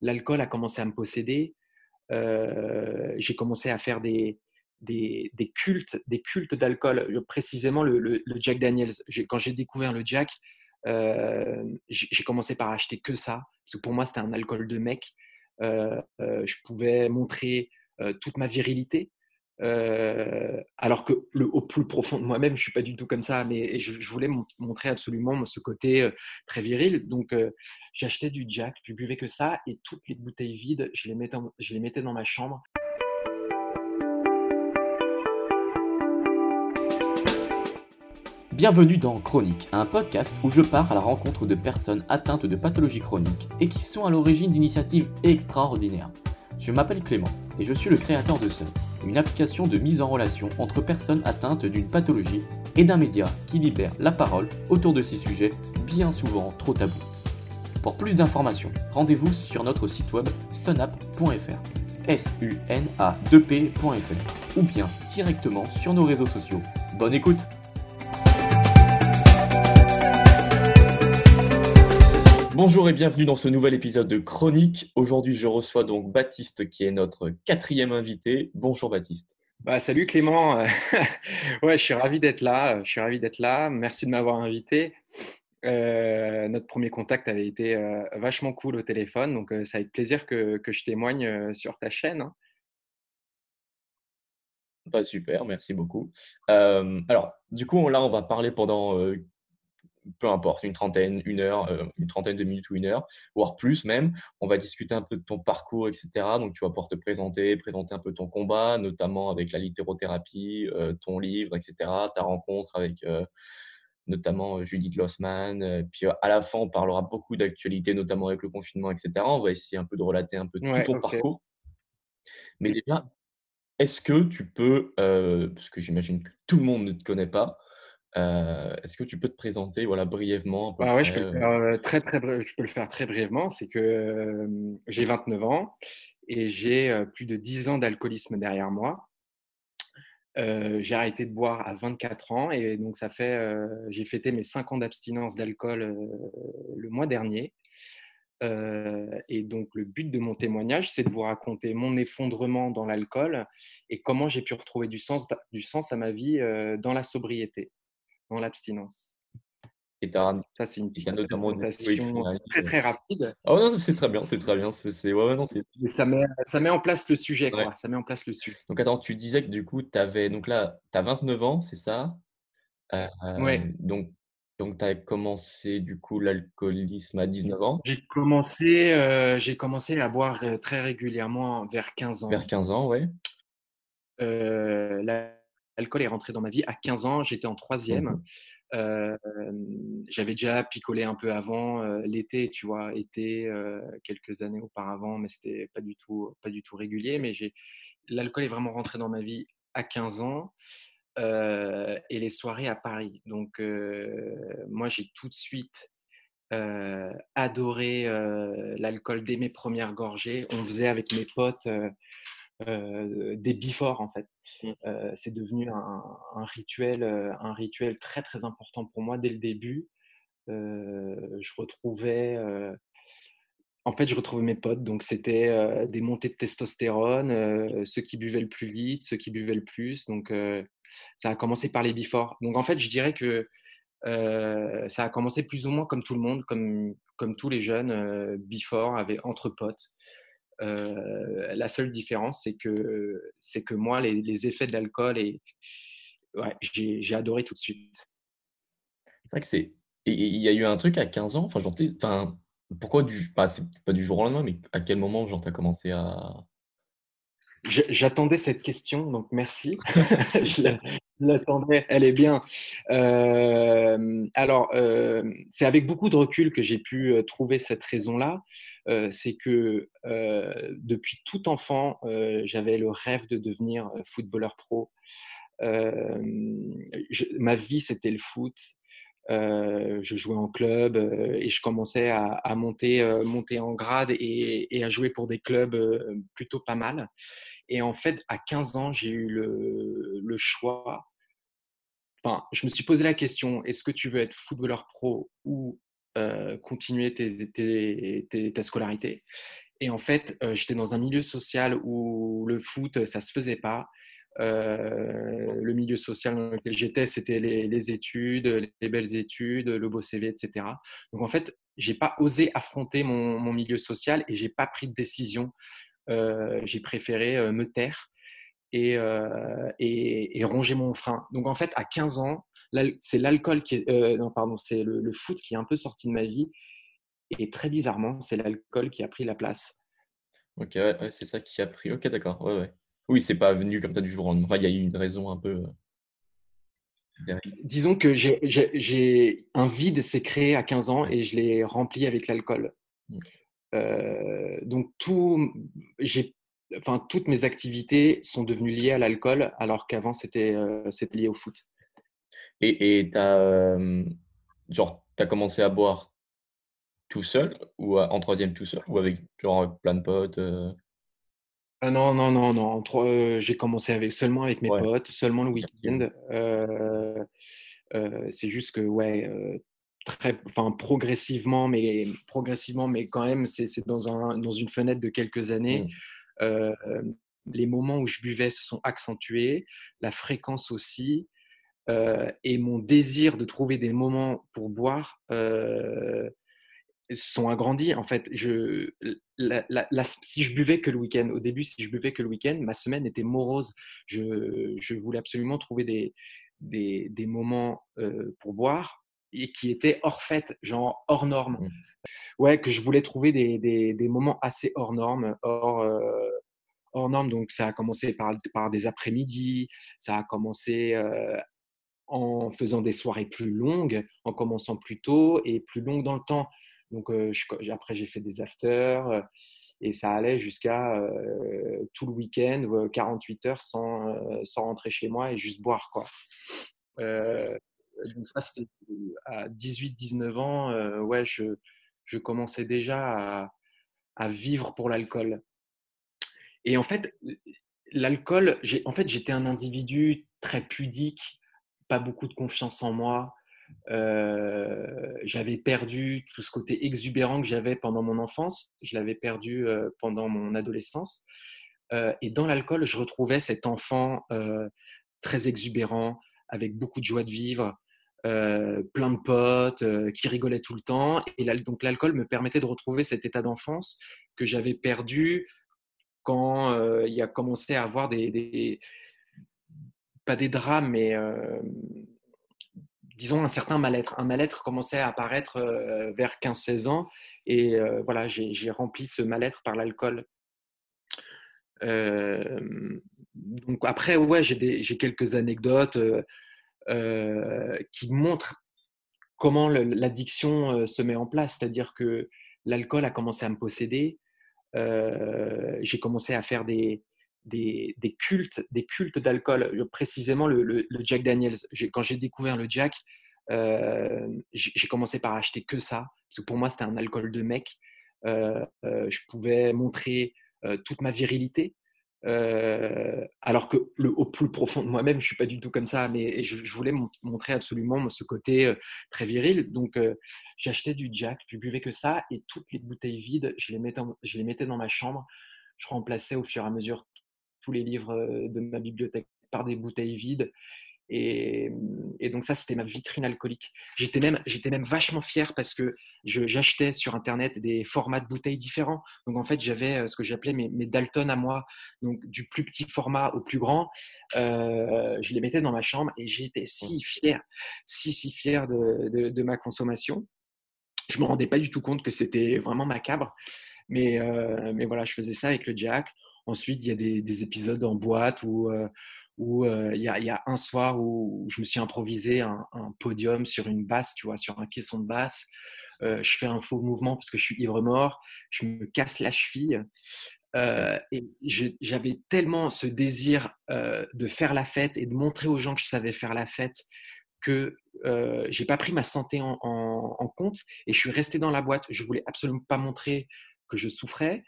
l'alcool a commencé à me posséder. j'ai commencé à faire des, des, cultes, des cultes d'alcool, précisément le, Jack Daniels. Quand j'ai découvert le Jack, j'ai commencé par acheter que ça, parce que pour moi, c'était un alcool de mec. je pouvais montrer toute ma virilité. Alors que le, au plus profond de moi-même, je suis pas du tout comme ça, mais je, voulais montrer absolument ce côté très viril. Donc, j'achetais du Jack, je buvais que ça, et toutes les bouteilles vides, je les mettais, je les mettais dans ma chambre. Bienvenue dans Chronique, un podcast où je pars à la rencontre de personnes atteintes de pathologies chroniques et qui sont à l'origine d'initiatives extraordinaires. Je m'appelle Clément et je suis le créateur de Sun, une application de mise en relation entre personnes atteintes d'une pathologie et d'un média qui libère la parole autour de ces sujets bien souvent trop tabous. Pour plus d'informations, rendez-vous sur notre site web sunapp.fr s u n a 2 p.fr ou bien directement sur nos réseaux sociaux. Bonne écoute Bonjour et bienvenue dans ce nouvel épisode de Chronique. Aujourd'hui, je reçois donc Baptiste qui est notre quatrième invité. Bonjour Baptiste. Bah, salut Clément. ouais, je suis ravi d'être là. Je suis ravi d'être là. Merci de m'avoir invité. Euh, notre premier contact avait été euh, vachement cool au téléphone, donc euh, ça va être plaisir que, je témoigne sur ta chaîne. Hein. Bah, super, merci beaucoup. alors, du coup, là, on va parler pendant peu importe, une trentaine, une heure, euh, une trentaine de minutes ou une heure, voire plus même. On va discuter un peu de ton parcours, etc. Donc, tu vas pouvoir te présenter, présenter un peu ton combat, notamment avec la littérothérapie, euh, ton livre, etc. Ta rencontre avec euh, notamment Judith Lossman. puis à la fin, on parlera beaucoup d'actualité, notamment avec le confinement, etc. On va essayer un peu de relater un peu tout ton parcours. Mais déjà, est-ce que tu peux, parce que j'imagine que tout le monde ne te connaît pas, euh, est-ce que tu peux te présenter voilà, brièvement ah ouais, je peux, le faire, euh, très, très, je peux le faire très brièvement. C'est que j'ai 29 ans et j'ai plus de 10 ans d'alcoolisme derrière moi. j'ai arrêté de boire à 24 ans et donc ça fait, j'ai fêté mes 5 ans d'abstinence d'alcool le mois dernier. et donc le but de mon témoignage, c'est de vous raconter mon effondrement dans l'alcool et comment j'ai pu retrouver du sens, du sens à ma vie dans la sobriété dans l'abstinence. Et ça, c'est une petite présentation très très rapide. Oh non, c'est très bien, c'est très bien. C'est, ouais, non, ça, met, ça met en place le sujet, quoi. Ça met en place le sujet. Donc attends, tu disais que du coup, tu avais, donc là, tu as 29 ans, c'est ça? Euh, Oui. Donc, donc tu as commencé du coup l'alcoolisme à 19 ans? J'ai commencé, euh, j'ai commencé à boire euh, très régulièrement vers 15 ans. Vers 15 ans, oui. Euh, l'alcool est rentré dans ma vie à 15 ans. J'étais en troisième. Mmh j'avais déjà picolé un peu avant l'été, tu vois, été quelques années auparavant, mais c'était pas du tout pas du tout régulier. Mais j'ai l'alcool est vraiment rentré dans ma vie à 15 ans. et les soirées à Paris. Donc, moi, j'ai tout de suite adoré l'alcool dès mes premières gorgées. On faisait avec mes potes euh, des before en fait. Mmh. Euh, c'est devenu un, rituel, euh, un rituel très très important pour moi dès le début. je retrouvais, en fait, je retrouvais mes potes, donc c'était des montées de testostérone, ceux qui buvaient le plus vite, ceux qui buvaient le plus. Donc ça a commencé par les before. Donc en fait, je dirais que ça a commencé plus ou moins comme tout le monde, comme, comme tous les jeunes, before, avec, entre potes. Euh, la seule différence, c'est que, c'est que moi, les, effets de l'alcool, et, j'ai, adoré tout de suite. C'est vrai que c'est. Il y a eu un truc à 15 ans, enfin, pourquoi du. Bah, c'est pas du jour au lendemain, mais à quel moment, genre, tu as commencé à. J'attendais cette question, donc merci. je l'attendais, elle est bien. Euh, alors, euh, c'est avec beaucoup de recul que j'ai pu euh, trouver cette raison-là. c'est que depuis tout enfant, j'avais le rêve de devenir footballeur pro. ma vie, c'était le foot. Je jouais en club et je commençais à, monter, monter en grade et, à jouer pour des clubs plutôt pas mal. Et en fait, à 15 ans, j'ai eu le, choix. Enfin, je me suis posé la question est-ce que tu veux être footballeur pro ou euh, continuer ta scolarité? Et en fait, j'étais dans un milieu social où le foot, ça se faisait pas. Le milieu social dans lequel j'étais, c'était les, études, les belles études, le beau CV, etc. Donc en fait, j'ai pas osé affronter mon, milieu social et j'ai pas pris de décision. j'ai préféré me taire et, et, ronger mon frein. Donc en fait, à 15 ans, c'est l'alcool qui est, euh, non pardon, c'est le, foot qui est un peu sorti de ma vie et très bizarrement, c'est l'alcool qui a pris la place. Ok, c'est ça qui a pris. Ok, d'accord. Ouais, ouais. Oui, c'est pas venu comme ça du jour au lendemain. il y a eu une raison un peu. Euh, Disons que j'ai un vide s'est créé à 15 ans et je l'ai rempli avec l'alcool. Euh, donc tout, enfin toutes mes activités sont devenues liées à l'alcool alors qu'avant c'était c'était lié au foot. Et tu as, genre, as commencé à boire tout seul ou en troisième tout seul ou avec genre plein de potes ah non, non, non, non. j'ai commencé avec, seulement avec mes potes, seulement le week-end. c'est juste que, ouais, très, enfin, progressivement, mais progressivement, mais quand même, c'est dans, un, dans une fenêtre de quelques années. Mmh. les moments où je buvais se sont accentués, la fréquence aussi. Euh, et mon désir de trouver des moments pour boire euh, sont agrandis. En fait, je, si je buvais que le week-end, au début, si je buvais que le week-end, ma semaine était morose. Je, je voulais absolument trouver des, des, des moments euh, pour boire et qui étaient hors fête, genre hors norme. Mmh. Ouais, que je voulais trouver des, des, des moments assez hors norme, hors, hors norme. Donc, ça a commencé par, par des après-midi, ça a commencé en faisant des soirées plus longues, en commençant plus tôt et plus longues dans le temps. Donc après, j'ai fait des afters et ça allait jusqu'à tout le week-end, 48 heures sans, rentrer chez moi et juste boire. Quoi. donc ça, c'était à 18-19 ans. ouais, je, je, commençais déjà à, à vivre pour l'alcool. Et en fait, l'alcool, en fait, j'étais un individu très pudique, pas beaucoup de confiance en moi. J'avais perdu tout ce côté exubérant que j'avais pendant mon enfance. Je l'avais perdu pendant mon adolescence. Et dans l'alcool, je retrouvais cet enfant très exubérant, avec beaucoup de joie de vivre, plein de potes, qui rigolait tout le temps. Et donc l'alcool me permettait de retrouver cet état d'enfance que j'avais perdu quand il a commencé à avoir des pas des drames, mais disons un certain mal-être. Un mal-être commençait à apparaître euh, vers 15-16 ans et euh, voilà, j'ai rempli ce mal-être par l'alcool. donc après, ouais, j'ai quelques anecdotes qui montrent comment l'addiction se met en place, c'est-à-dire que l'alcool a commencé à me posséder. j'ai commencé à faire des, des, cultes, des cultes d'alcool, euh, précisément le, Jack Daniels. Quand j'ai découvert le Jack, euh, j'ai commencé par acheter que ça, parce que pour moi c'était un alcool de mec. Euh, je pouvais montrer toute ma virilité, alors que au plus profond de moi-même, je suis pas du tout comme ça, mais je, voulais montrer absolument ce côté très viril. Donc, j'achetais du Jack, je buvais que ça, et toutes les bouteilles vides, je les mettais dans ma chambre. Je remplaçais au fur et à mesure tous les livres de ma bibliothèque par des bouteilles vides. Et, donc ça, c'était ma vitrine alcoolique. J'étais même, j'étais même vachement fier parce que j'achetais sur Internet des formats de bouteilles différents. Donc en fait, j'avais ce que j'appelais mes, mes, Dalton à moi, donc du plus petit format au plus grand. je les mettais dans ma chambre et j'étais si fier, si si fier de, de, ma consommation. Je me rendais pas du tout compte que c'était vraiment macabre, mais mais voilà, je faisais ça avec le Jack. Ensuite, il y a des, épisodes en boîte où, euh, euh, il, y a, un soir où je me suis improvisé un, podium sur une basse, tu vois, sur un caisson de basse. Euh, je fais un faux mouvement parce que je suis ivre mort, je me casse la cheville. et j'avais tellement ce désir de faire la fête et de montrer aux gens que je savais faire la fête que j'ai pas pris ma santé en, en, compte et je suis resté dans la boîte. Je voulais absolument pas montrer que je souffrais.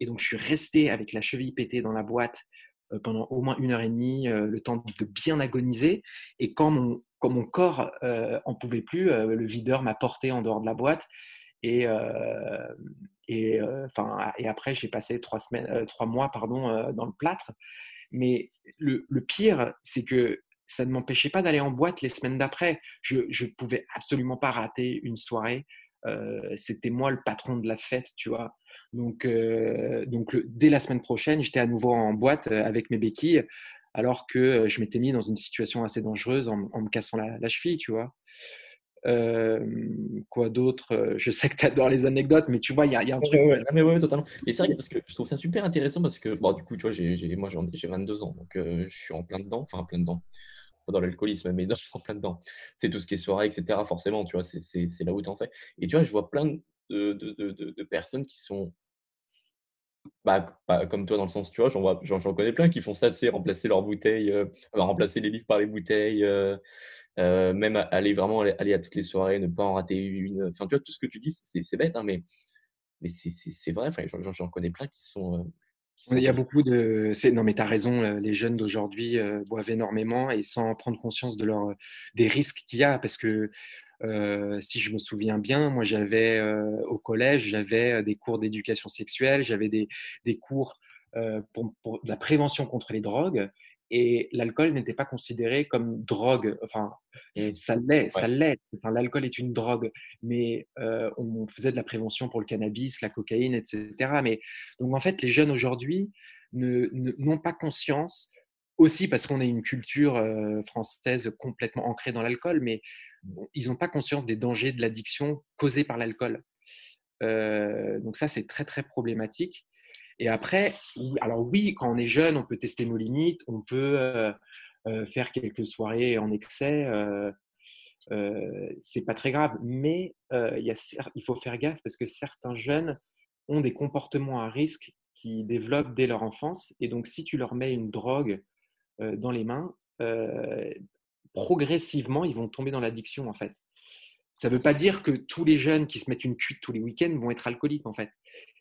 Et donc, je suis resté avec la cheville pétée dans la boîte euh, pendant au moins une heure et demie, euh, le temps de bien agoniser. Et quand mon, quand mon corps euh, en pouvait plus, le videur m'a porté en dehors de la boîte. Et, et, enfin, et après, j'ai passé trois, semaines, trois mois pardon, dans le plâtre. Mais le, le pire, c'est que ça ne m'empêchait pas d'aller en boîte les semaines d'après. Je ne pouvais absolument pas rater une soirée. C'était moi le patron de la fête, tu vois. Donc, donc dès la semaine prochaine, j'étais à nouveau en boîte avec mes béquilles, alors que je m'étais mis dans une situation assez dangereuse en, me cassant la, cheville, tu vois. quoi d'autre Je sais que tu adores les anecdotes, mais tu vois, il y, a un truc. Ouais, mais ouais, totalement. Et c'est vrai parce que je trouve ça super intéressant parce que, bon, du coup, tu vois, j'ai, moi j'ai 22 ans, donc je suis en plein dedans, enfin, plein dedans pas dans l'alcoolisme, mais dans, en plein dedans. C'est tout ce qui est soirée, etc. Forcément, tu vois, c'est là où tu en fais. Et tu vois, je vois plein de, de, de, de personnes qui sont bah, comme toi dans le sens, tu vois, j'en connais plein qui font ça, tu sais, remplacer leurs bouteilles, euh, remplacer les livres par les bouteilles, euh, euh, même aller vraiment aller, à toutes les soirées, ne pas en rater une. Enfin, tu vois, tout ce que tu dis, c'est bête, hein, mais, mais c'est vrai, enfin, j'en connais plein qui sont, il y a beaucoup de. Non, mais tu as raison, les jeunes d'aujourd'hui boivent énormément et sans prendre conscience de leur... des risques qu'il y a. Parce que euh, si je me souviens bien, moi, j'avais au collège, j'avais des cours d'éducation sexuelle, j'avais des, des, cours pour, pour, la prévention contre les drogues et l'alcool n'était pas considéré comme drogue. Enfin, ça l'est, ça l'est. Enfin, l'alcool est une drogue, mais on faisait de la prévention pour le cannabis, la cocaïne, etc. Mais donc en fait, les jeunes aujourd'hui n'ont pas conscience aussi parce qu'on a une culture française complètement ancrée dans l'alcool, mais. Ils n'ont pas conscience des dangers de l'addiction causée par l'alcool. Euh, donc ça, c'est très très problématique. Et après, alors oui, quand on est jeune, on peut tester nos limites, on peut euh, euh, faire quelques soirées en excès. C'est pas très grave, mais il faut faire gaffe parce que certains jeunes ont des comportements à risque qui développent dès leur enfance. Et donc, si tu leur mets une drogue dans les mains, progressivement, ils vont tomber dans l'addiction en fait. Ça ne veut pas dire que tous les jeunes qui se mettent une cuite tous les week-ends vont être alcooliques en fait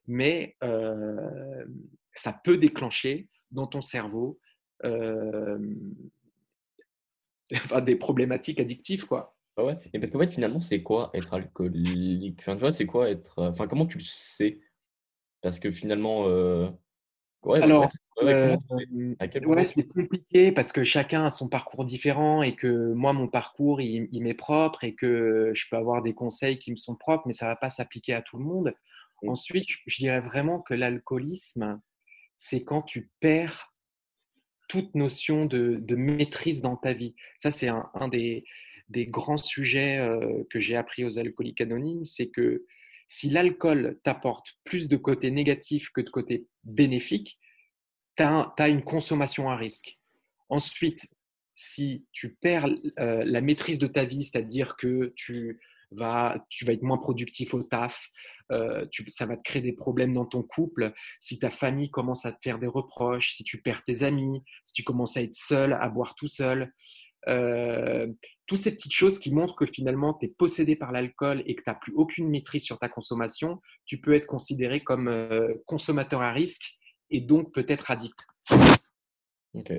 mais euh, ça peut déclencher dans ton cerveau euh, des problématiques addictives, quoi. Ah ouais, et parce qu'en fait, finalement, c'est quoi être alcoolique? Enfin, tu vois, c'est quoi être. Enfin, comment tu le sais? Parce que finalement. Euh... Ouais, Alors, euh, ouais, c'est compliqué parce que chacun a son parcours différent et que moi, mon parcours, il, il m'est propre et que je peux avoir des conseils qui me sont propres, mais ça ne va pas s'appliquer à tout le monde. Ensuite, je dirais vraiment que l'alcoolisme, c'est quand tu perds toute notion de, maîtrise dans ta vie. Ça, c'est un, des, grands sujets euh, que j'ai appris aux alcooliques anonymes, c'est que si l'alcool t'apporte plus de côté négatif que de côté bénéfique, tu as, une consommation à risque. Ensuite, si tu perds euh, la maîtrise de ta vie, c'est-à-dire que tu tu vas être moins productif au taf, euh, ça va te créer des problèmes dans ton couple, si ta famille commence à te faire des reproches, si tu perds tes amis, si tu commences à être seul, à boire tout seul. Euh, toutes ces petites choses qui montrent que finalement tu es possédé par l'alcool et que tu n'as plus aucune maîtrise sur ta consommation, tu peux être considéré comme consommateur à risque et donc peut-être addict.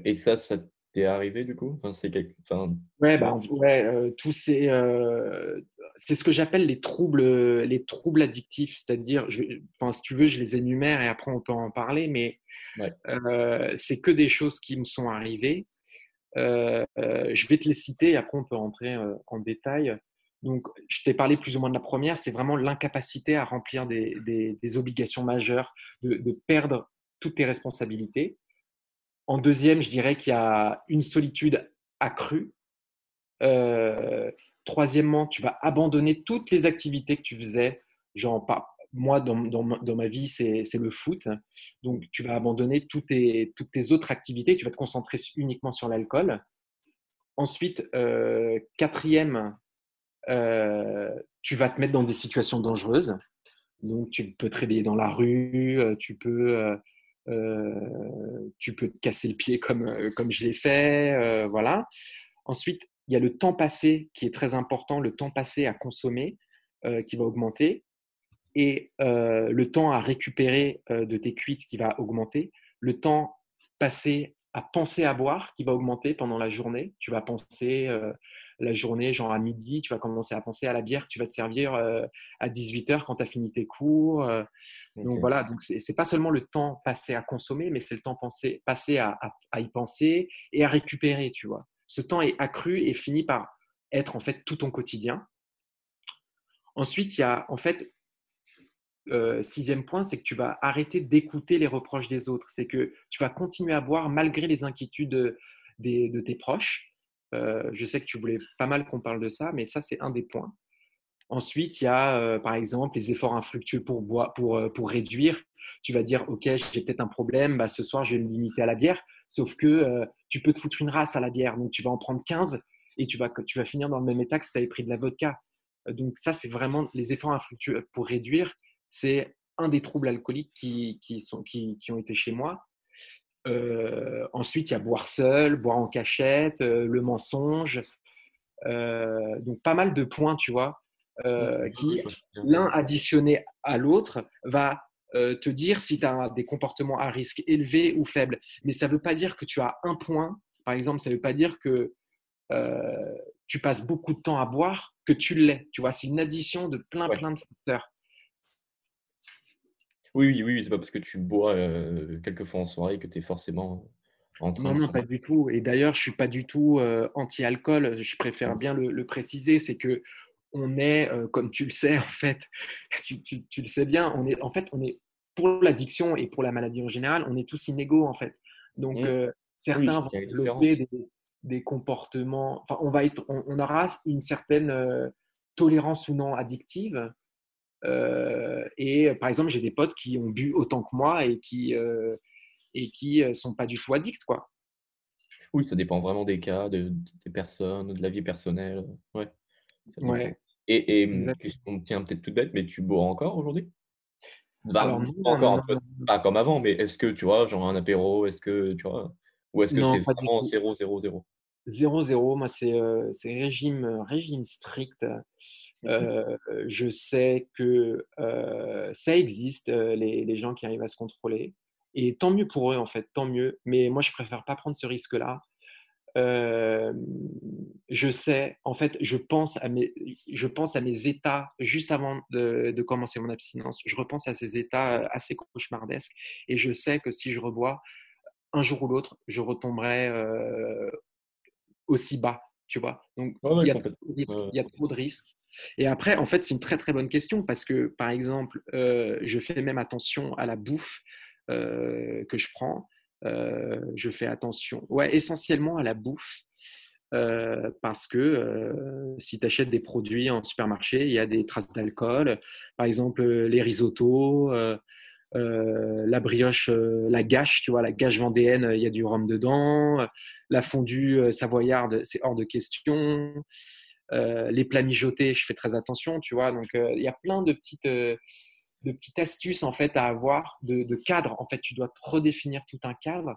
Et ça, ça arrivé du coup? Enfin, c'est enfin... Ouais, bah, ouais euh, tous ces, euh, c'est ce que j'appelle les troubles, les troubles addictifs, c'est-à-dire, je, enfin, si tu veux, je les énumère et après on peut en parler, mais euh, c'est que des choses qui me sont arrivées. je vais te les citer et après on peut rentrer en détail. Donc, je t'ai parlé plus ou moins de la première, c'est vraiment l'incapacité à remplir des, des, obligations majeures, de, de perdre toutes tes responsabilités. En deuxième, je dirais qu'il y a une solitude accrue. Euh, troisièmement, tu vas abandonner toutes les activités que tu faisais. Genre, moi, dans, ma vie, c'est le foot. Donc, tu vas abandonner toutes tes, toutes tes autres activités. Tu vas te concentrer uniquement sur l'alcool. Ensuite, euh, quatrième, euh, tu vas te mettre dans des situations dangereuses. Donc, tu peux te réveiller dans la rue, tu peux tu peux te casser le pied comme, euh, comme je l'ai fait. Euh, voilà. Ensuite, il y a le temps passé qui est très important, le temps passé à consommer qui va augmenter et le temps à récupérer de tes cuites qui va augmenter, le temps passé à penser à boire qui va augmenter pendant la journée. Tu vas penser la journée, genre à midi, tu vas commencer à penser à la bière que tu vas te servir à 18h quand tu as fini tes cours. Donc voilà, donc c'est pas seulement le temps passé à consommer, mais c'est le temps passé, passé à, à, y penser et à récupérer, tu vois. Ce temps est accru et finit par être en fait tout ton quotidien. Ensuite, il y a en fait euh, sixième point, c'est que tu vas arrêter d'écouter les reproches des autres. C'est que tu vas continuer à boire malgré les inquiétudes de, tes proches. Euh, je sais que tu voulais pas mal qu'on parle de ça, mais ça, c'est un des points. Ensuite, il y a, euh, par exemple, les efforts infructueux pour, boire, pour, pour réduire. Tu vas dire, OK, j'ai peut-être un problème, bah, ce soir, je vais me limiter à la bière. Sauf que tu peux te foutre une race à la bière. Donc, tu vas en prendre 15 et tu vas, tu vas finir dans le même état que si tu avais pris de la vodka. Donc, ça, c'est vraiment les efforts infructueux pour réduire c'est un des troubles alcooliques qui, sont, qui, ont été chez moi. Euh, ensuite, il y a boire seul, boire en cachette, euh, le mensonge. Euh, donc, pas mal de points, tu vois, qui, l'un additionné à l'autre, va te dire si tu as des comportements à risque élevé ou faible. Mais ça ne veut pas dire que tu as un point. Par exemple, ça ne veut pas dire que tu passes beaucoup de temps à boire, que tu l'es. Tu vois, c'est une addition de plein, plein de facteurs. Oui, oui, oui, c'est pas parce que tu bois euh, quelques fois en soirée que tu es forcément en train Non, non, pas du tout. Et d'ailleurs, je suis pas du tout euh, anti-alcool. Je préfère bien le, préciser. C'est que on est, euh, comme tu le sais, en fait, tu, le sais bien, on est, en fait, on est pour l'addiction et pour la maladie en général, on est tous inégaux, en fait. Donc, mmh. certains vont développer des, comportements. Enfin, on va être, on aura une certaine tolérance ou non addictive. Euh, et par exemple, j'ai des potes qui ont bu autant que moi et qui euh, et qui euh, sont pas du tout addicts, quoi. Oui, ça dépend vraiment des cas, de, des personnes, de la vie personnelle. Ouais. ouais. Et, et on tient peut-être toute bête, mais tu bois encore aujourd'hui? Bah, encore, pas comme avant, mais est-ce que tu vois, genre un apéro, est-ce que tu vois, ou est-ce que c'est vraiment 0, 0, 0 0-0, moi c'est euh, régime, régime strict. Euh, je sais que euh, ça existe, les, les, gens qui arrivent à se contrôler. Et tant mieux pour eux, en fait, tant mieux. Mais moi, je préfère pas prendre ce risque-là. je sais, en fait, je pense, à mes, je pense à mes états juste avant de, de, commencer mon abstinence. Je repense à ces états assez cauchemardesques. Et je sais que si je rebois, un jour ou l'autre, je retomberai aussi bas, tu vois? Donc, il, y a trop de risques. Et après, en fait, c'est une très très bonne question parce que, par exemple, euh, je fais même attention à la bouffe euh, que je prends. Euh, je fais attention, ouais, essentiellement à la bouffe. parce que si tu achètes des produits en supermarché, il y a des traces d'alcool. Par exemple, les risottos, la brioche, la gâche, tu vois, la gâche vendéenne, il y a du rhum dedans la fondue euh, savoyarde, c'est hors de question. Euh, les plats mijotés, je fais très attention, tu vois. Donc, euh, il y a plein de petites, de petites astuces en fait à avoir, de, de cadres. En fait, tu dois redéfinir tout un cadre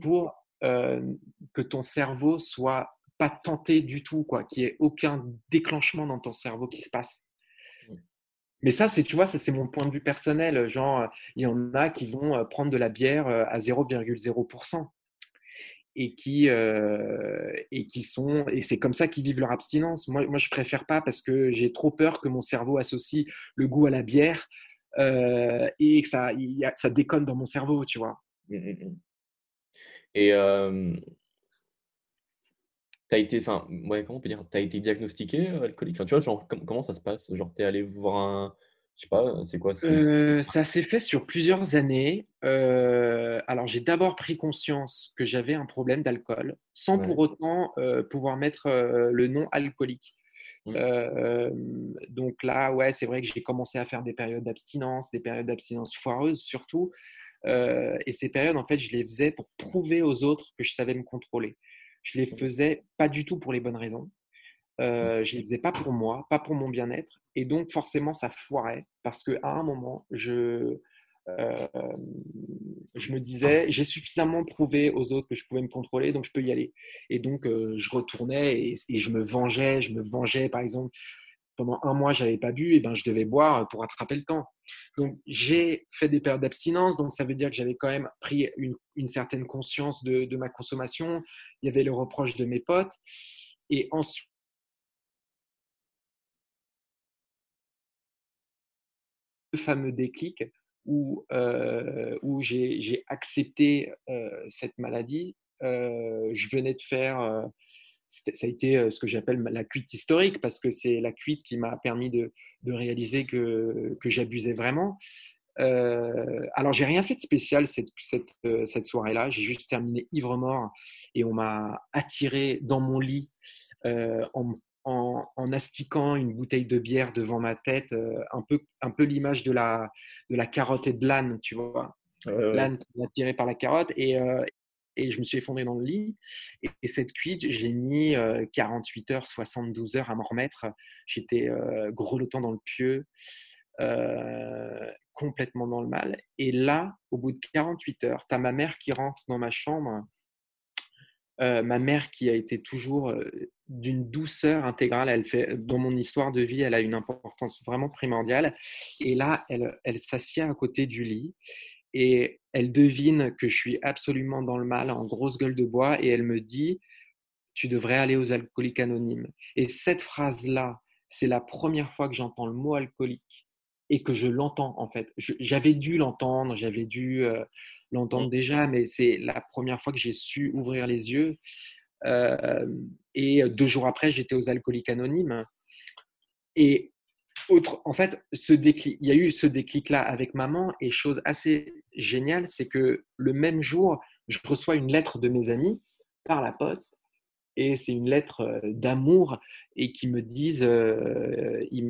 pour que ton cerveau soit pas tenté du tout, quoi, qu'il n'y ait aucun déclenchement dans ton cerveau qui se passe. Mais ça, c'est, tu vois, ça c'est mon point de vue personnel. Genre, il y en a qui vont prendre de la bière à 0,0% et qui, euh, et qui sont et c'est comme ça qu'ils vivent leur abstinence. Moi, moi, je préfère pas parce que j'ai trop peur que mon cerveau associe le goût à la bière euh, et que ça, ça déconne dans mon cerveau, tu vois. Mmh, mmh, mmh. Et euh, tu as été, enfin, ouais, comment on peut dire, tu as été diagnostiqué alcoolique? Enfin, tu vois, genre, comment ça se passe? Genre, tu es allé voir un je sais pas, c'est quoi euh, Ça s'est fait sur plusieurs années. Euh, alors, j'ai d'abord pris conscience que j'avais un problème d'alcool, sans pour autant euh, pouvoir mettre le nom alcoolique. Mmh. donc là, ouais, c'est vrai que j'ai commencé à faire des périodes d'abstinence, des périodes d'abstinence foireuses surtout. et ces périodes, en fait, je les faisais pour prouver aux autres que je savais me contrôler. Je les mmh. faisais pas du tout pour les bonnes raisons. Euh, je ne les faisais pas pour moi, pas pour mon bien-être. Et donc, forcément, ça foirait parce qu'à un moment, je, euh, je me disais, j'ai suffisamment prouvé aux autres que je pouvais me contrôler, donc je peux y aller. Et donc, euh, je retournais et, je me vengeais. Je me vengeais, par exemple, pendant un mois, j'avais pas bu, et ben je devais boire euh, pour rattraper le temps. Donc j'ai fait des périodes d'abstinence, donc ça veut dire que j'avais quand même pris une, certaine conscience de, ma consommation. Il y avait le reproche de mes potes, et ensuite. le fameux déclic où, euh, où j'ai accepté euh, cette maladie. Je venais de faire ça a été ce que j'appelle la cuite historique parce que c'est la cuite qui m'a permis de, de, réaliser que, que j'abusais vraiment. Euh, alors, j'ai rien fait de spécial cette, cette, cette soirée-là. J'ai juste terminé ivre-mort et on m'a attiré dans mon lit euh, en, en, en, astiquant une bouteille de bière devant ma tête, un peu, un peu l'image de la, de la carotte et de l'âne, tu vois. L'âne attiré par la carotte. Et, et je me suis effondré dans le lit. Et, cette cuite, j'ai mis 48 heures, 72 heures à m'en remettre. J'étais grelottant dans le pieu, complètement dans le mal. Et là, au bout de 48 heures, tu as ma mère qui rentre dans ma chambre. ma mère qui a été toujours d'une douceur intégrale, elle fait, dans mon histoire de vie, elle a une importance vraiment primordiale. Et là, elle, elle s'assied à côté du lit et elle devine que je suis absolument dans le mal, en grosse gueule de bois, et elle me dit, tu devrais aller aux alcooliques anonymes. Et cette phrase-là, c'est la première fois que j'entends le mot alcoolique et que je l'entends en fait. J'avais dû l'entendre, j'avais dû euh, l'entendre déjà, mais c'est la première fois que j'ai su ouvrir les yeux. Euh, et deux jours après, j'étais aux alcooliques anonymes. Et en fait, ce il y a eu ce déclic-là avec maman et chose assez géniale, c'est que le même jour, je reçois une lettre de mes amis par la poste et c'est une lettre euh, d'amour et qui me disent, euh, ils,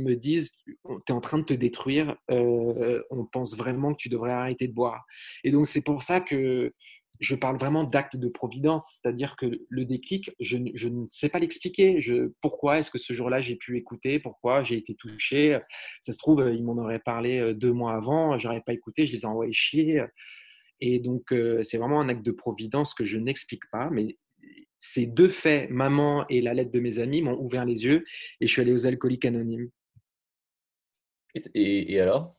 me disent, en train de te détruire, euh, on pense vraiment que tu devrais arrêter de boire. Et donc c'est pour ça que je parle vraiment d'acte de providence, c'est-à-dire que le déclic, je, ne sais pas l'expliquer. Pourquoi est-ce que ce jour-là j'ai pu écouter? Pourquoi j'ai été touché? Ça se trouve, ils m'en auraient parlé euh, deux mois avant, j'aurais pas écouté, je les ai envoyés chier. Et donc, euh, c'est vraiment un acte de providence que je n'explique pas, mais ces deux faits, maman et la lettre de mes amis, m'ont ouvert les yeux et je suis allé aux alcooliques anonymes. et alors?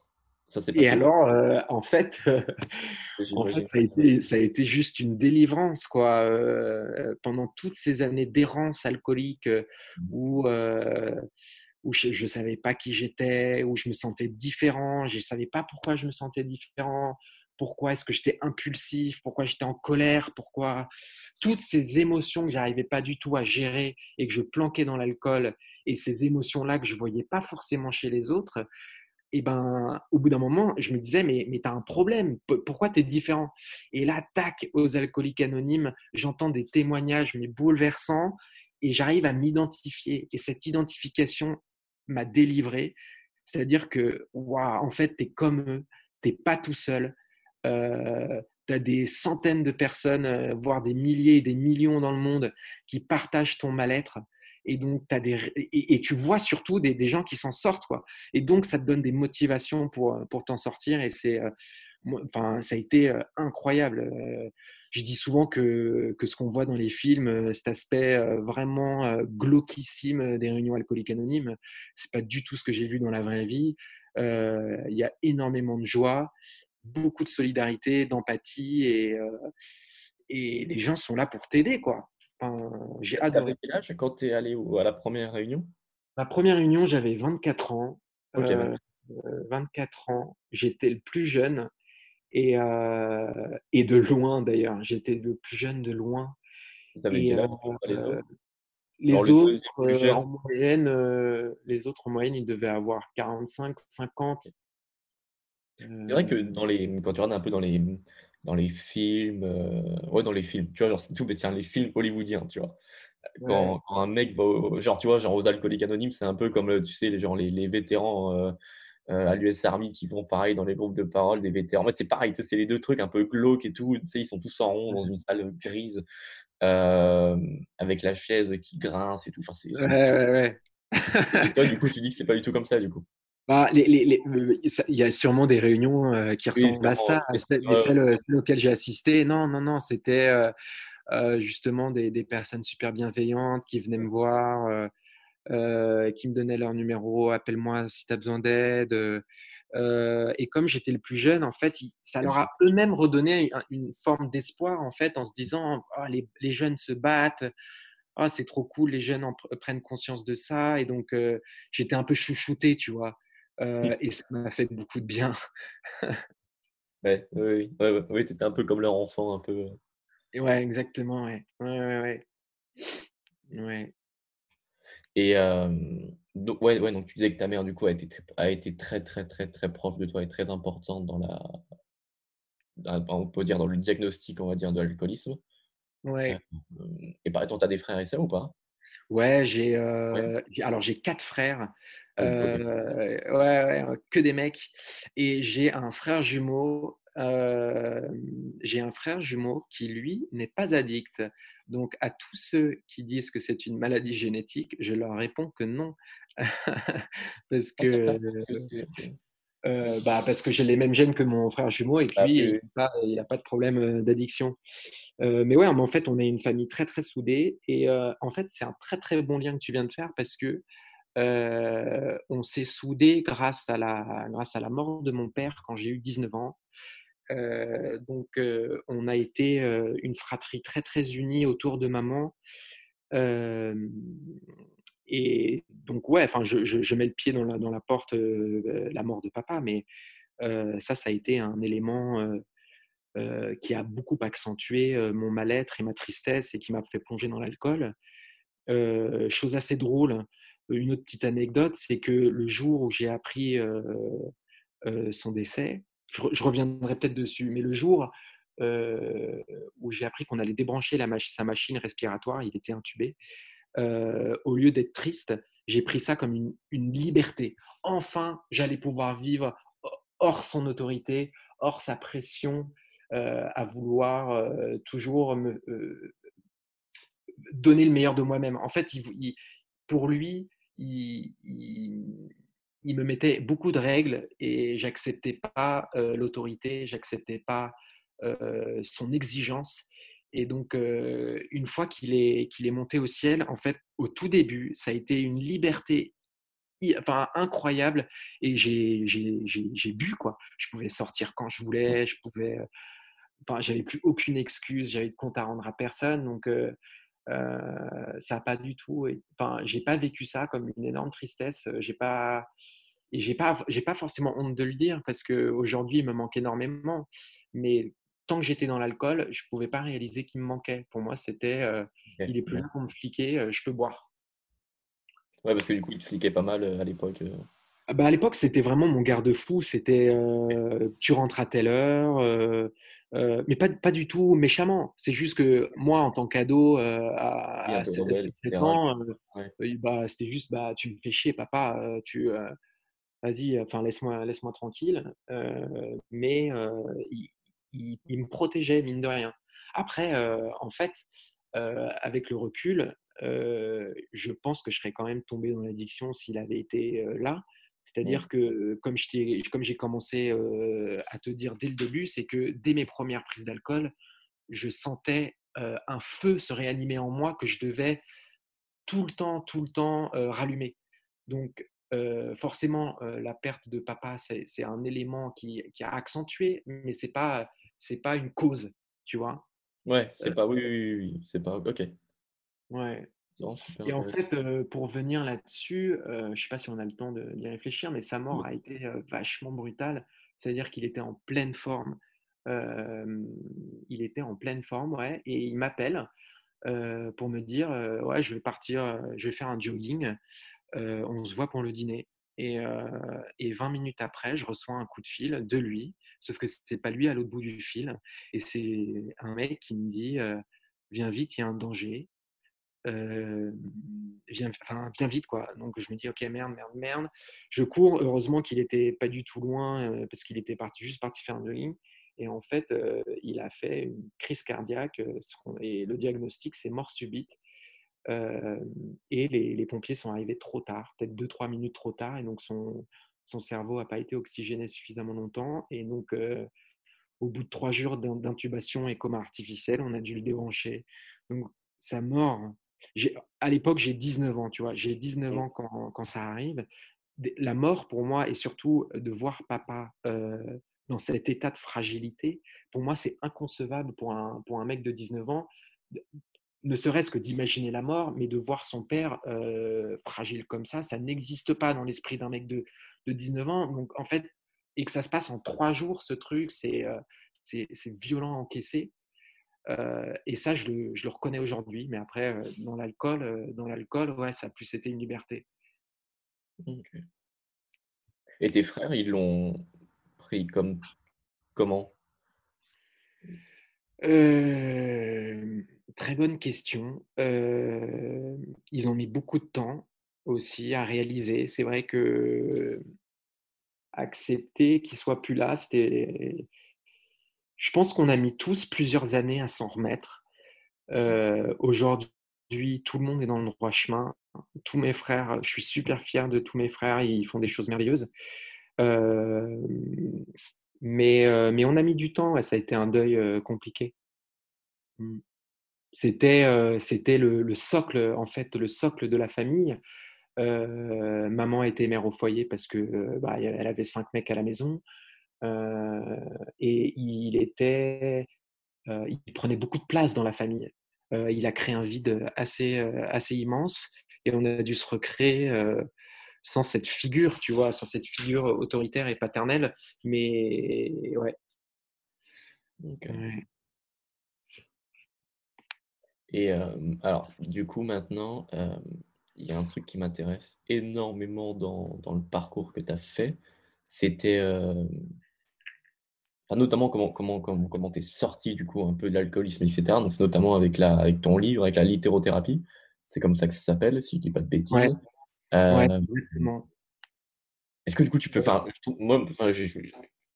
Et alors, euh, en fait, en fait ça, a été, ça a été juste une délivrance. Quoi. Euh, pendant toutes ces années d'errance alcoolique euh, mmh. où, où je ne savais pas qui j'étais, où je me sentais différent, je ne savais pas pourquoi je me sentais différent, pourquoi est-ce que j'étais impulsif, pourquoi j'étais en colère, pourquoi toutes ces émotions que j'arrivais pas du tout à gérer et que je planquais dans l'alcool et ces émotions-là que je voyais pas forcément chez les autres, et ben, au bout d'un moment, je me disais, mais, mais tu as un problème, pourquoi tu es différent? Et là, tac, aux alcooliques anonymes, j'entends des témoignages, mais bouleversants, et j'arrive à m'identifier. Et cette identification m'a délivré. C'est-à-dire que, waouh, en fait, tu es comme eux, tu pas tout seul. Euh, tu as des centaines de personnes, euh, voire des milliers, des millions dans le monde qui partagent ton mal-être. Et donc, as des, et, tu vois surtout des, des gens qui s'en sortent. Quoi. Et donc, ça te donne des motivations pour, euh, pour t'en sortir. Et c'est, euh, ça a été euh, incroyable. Je dis souvent que, que ce qu'on voit dans les films, cet aspect vraiment glauquissime des réunions alcooliques anonymes, c'est pas du tout ce que j'ai vu dans la vraie vie. Il y a énormément de joie, beaucoup de solidarité, d'empathie et, et les gens sont là pour t'aider. J'ai adoré. quel âge quand tu es allé à la première réunion? Ma première réunion, j'avais 24 ans. 24 euh, ans. J'étais le plus jeune et, euh, et de loin d'ailleurs. J'étais le plus jeune de loin. Et, euh, les autres, en moyenne, les autres en moyenne, ils devaient avoir 45, 50. C'est vrai que dans les, quand tu regardes un peu dans les, dans les films, euh, ouais, dans les films, tu vois, genre, c'est tout, mais tiens, les films hollywoodiens, tu vois. Quand, un mec va, genre, tu vois, genre aux alcooliques anonymes, c'est un peu comme, euh, tu sais, les, genre, les, les vétérans euh, à l'US Army qui vont pareil dans les groupes de parole des vétérans. Moi, c'est pareil, c'est les deux trucs un peu glauques et tout, tu sais, ils sont tous en rond dans une salle grise avec la chaise qui grince et tout. Enfin, c'est, ouais, ouais, ouais. et toi, du coup, tu dis que c'est pas du tout comme ça, du coup. Bah, les, les, euh, il y a sûrement des réunions euh, qui ressemblent à ça, mais euh, celles, auxquelles j'ai assisté, non, non, non, c'était justement des, des, personnes super bienveillantes qui venaient me voir, qui me donnaient leur numéro, appelle-moi si tu as besoin d'aide. et comme j'étais le plus jeune, en fait, ça leur a eux-mêmes redonné une, forme d'espoir, en fait, en se disant, oh, les, les, jeunes se battent, oh, c'est trop cool, les jeunes en prennent conscience de ça. Et donc, j'étais un peu chouchouté, tu vois. Euh, et ça m'a fait beaucoup de bien. Ouais, oui, oui, ouais, ouais, étais un peu comme leur enfant, un peu, Et ouais, exactement, ouais. Ouais, ouais, et donc ouais, ouais, donc tu disais que ta mère, du coup, a été très a été très, très, très, très proche de toi et très importante dans la dans on peut dire dans le diagnostic, on va dire, de l'alcoolisme. Hem, Ouais. et par exemple, tu as des frères et sœurs ou pas? Ouais, j'ai, j'ai alors j'ai 4 frères, ouais, ouais, que des mecs et j'ai un frère jumeau, hem, j'ai un frère jumeau qui lui n'est pas addict. Donc à tous ceux qui disent que c'est une maladie génétique, je leur réponds que non. Parce que, heu, bah, parce que j'ai les mêmes gènes que mon frère jumeau et que Bah, lui, il oui. a pas de problème, d'addiction. Mais ouais, mais en fait, on est une famille très, très soudée et en fait, c'est un très, très bon lien que tu viens de faire parce que, on s'est soudés grâce à la grâce à la mort de mon père quand j'ai eu 19 ans. Donc on a été, une fratrie très, très unie autour de maman. Et donc ouais, je je je mets le pied dans la dans la porte, la mort de papa, mais ça, ça a été un élément, qui a beaucoup accentué, mon mal-être et ma tristesse et qui m'a fait plonger dans l'alcool. Chose assez drôle, une autre petite anecdote, c'est que le jour où j'ai appris, heu heu, son décès, je re je reviendrai peut-être dessus, mais le jour, heu, où j'ai appris qu'on allait débrancher sa machine respiratoire, il était intubé, au lieu d'être triste, j'ai pris ça comme une liberté. Enfin, j'allais pouvoir vivre hors son autorité, hors sa pression, à vouloir, toujours me, donner le meilleur de moi-même. En fait, pour lui, il me mettait beaucoup de règles et j'acceptais pas, heu, l'autorité, j'acceptais pas, heu, son exigence et donc heu, une fois qu'il est monté au ciel, en fait, au tout début, ça a été une liberté incroyable et j'ai bu quoi. Je pouvais sortir quand je voulais, je pouvais, enfin j'avais plus aucune excuse, j'avais de compte à rendre à personne donc ça a pas du tout enfin j'ai pas vécu ça comme une énorme tristesse, j'ai pas et j'ai pas j'ai pas forcément honte de le dire parce qu'aujourd'hui il me manque énormément. Mais tant que j'étais dans l'alcool, je pouvais pas réaliser qu'il me manquait. Pour moi, c'était, il est plus là pour me fliquer, je peux boire. Ouais, parce que du coup, ils te fliquaient pas mal, à l'époque, Ah bah, à l'époque, c'était vraiment mon garde-fou. C'était, tu rentres à telle heure, heu heu, mais pas pas du tout méchamment. C'est juste que moi, en tant qu'ado, oui, à à peu se rebelle et 17 cetera, ans, ouais. et bah, c'était juste: «Bah, tu me fais chier papa, tu, vas-y, enfin laisse-moi laisse-moi tranquille». Mais il il il me protégeait mine de rien. Après, en fait, avec le recul, je pense que je serais quand même tombé dans l'addiction s'il avait été, là. C'est-à-dire que, comme t'ai comme j'ai commencé, heu, à te dire dès le début, c'est que dès mes premières prises d'alcool, je sentais, heu, un feu se réanimer en moi que je devais tout le temps, tout le temps, rallumer. Donc forcément, la perte de papa, c'est un élément qui qui a accentué, mais c'est pas, c'est pas une cause, tu vois? Ouais, c'est pas oui, oui, oui, oui, c'est pas OK. ouais. Non, Et en fait, heu, pour venir là-dessus, heu, je sais pas si on a le temps d'y réfléchir, mais sa mort a été, heu, vachement brutale. C'est-à-dire qu'il était en pleine forme. Il était en pleine forme, ouais et il m'appelle, pour me dire, «Ouais, je vais partir, je vais faire un jogging, on se voit pour le dîner» et et 20 minutes après, je reçois un coup de fil de lui, sauf que c'est pas lui à l'autre bout du fil et c'est un mec qui me dit, «Viens vite, il y a un danger». Enfin, viens vite quoi. Donc je me dis: «OK, merde, merde, merde». Je cours, heureusement qu'il était pas du tout loin, heu, parce qu'il était parti juste parti faire un jogging et en fait, heu, il a fait une crise cardiaque, son et le diagnostic, c'est mort subite. Et les pompiers sont arrivés trop tard, peut-être deux trois minutes trop tard et donc son son cerveau a pas été oxygéné suffisamment longtemps et donc au bout de 3 jours d'in d'intubation et coma artificiel, on a dû le débrancher. Donc sa mort, à l'époque, j'ai 19 ans, tu vois? J'ai 19 Mmh. ans quand quand ça arrive. La mort pour moi et surtout de voir papa, dans cet état de fragilité, pour moi, c'est inconcevable pour un pour un mec de 19 ans. ne serait-ce que d'imaginer la mort, mais de voir son père fragile comme ça, ça n'existe pas dans l'esprit d'un mec de, de 19 ans. Donc, en fait, et que ça se passe en trois jours, ce truc, c'est c'est violent à et ça, je le, je le reconnais aujourd'hui. Mais après, dans l'alcool, dans l'alcool, ouais, ça a plus été une liberté. Et tes frères, ils l'ont pris comme comment? Très bonne question. ils ont mis beaucoup de temps aussi à réaliser. C'est vrai que accepter qu'il soit plus là, c'était. Je pense qu'on a mis tous plusieurs années à s'en remettre. Aujourd'hui, tout le monde est dans le droit chemin. Tous mes frères, je suis super fier de tous mes frères, ils font des choses merveilleuses. mais, mais on a mis du temps, ça a été un deuil compliqué. Mmh. C'était, c'était le, le, socle, en fait, le socle de la famille. Euh, maman était mère au foyer parce que euh, bah, elle avait cinq mecs à la maison. Et il était, il prenait beaucoup de place dans la famille. il a créé un vide assez, assez immense et on a dû se recréer sans cette figure, tu vois, sans cette figure autoritaire et paternelle. Mais ouais. Et alors, du coup, maintenant, il y a un truc qui m'intéresse énormément dans, dans, le parcours que tu as fait. C'était notamment comment comment comment comment es sorti du coup un peu de l'alcoolisme, etc. Donc c'est notamment avec la avec ton livre, avec la littérothérapie. C'est comme ça que ça s'appelle, si je dis pas de bêtises. Ouais. Euh, Est-ce que du coup tu peux, enfin, moi,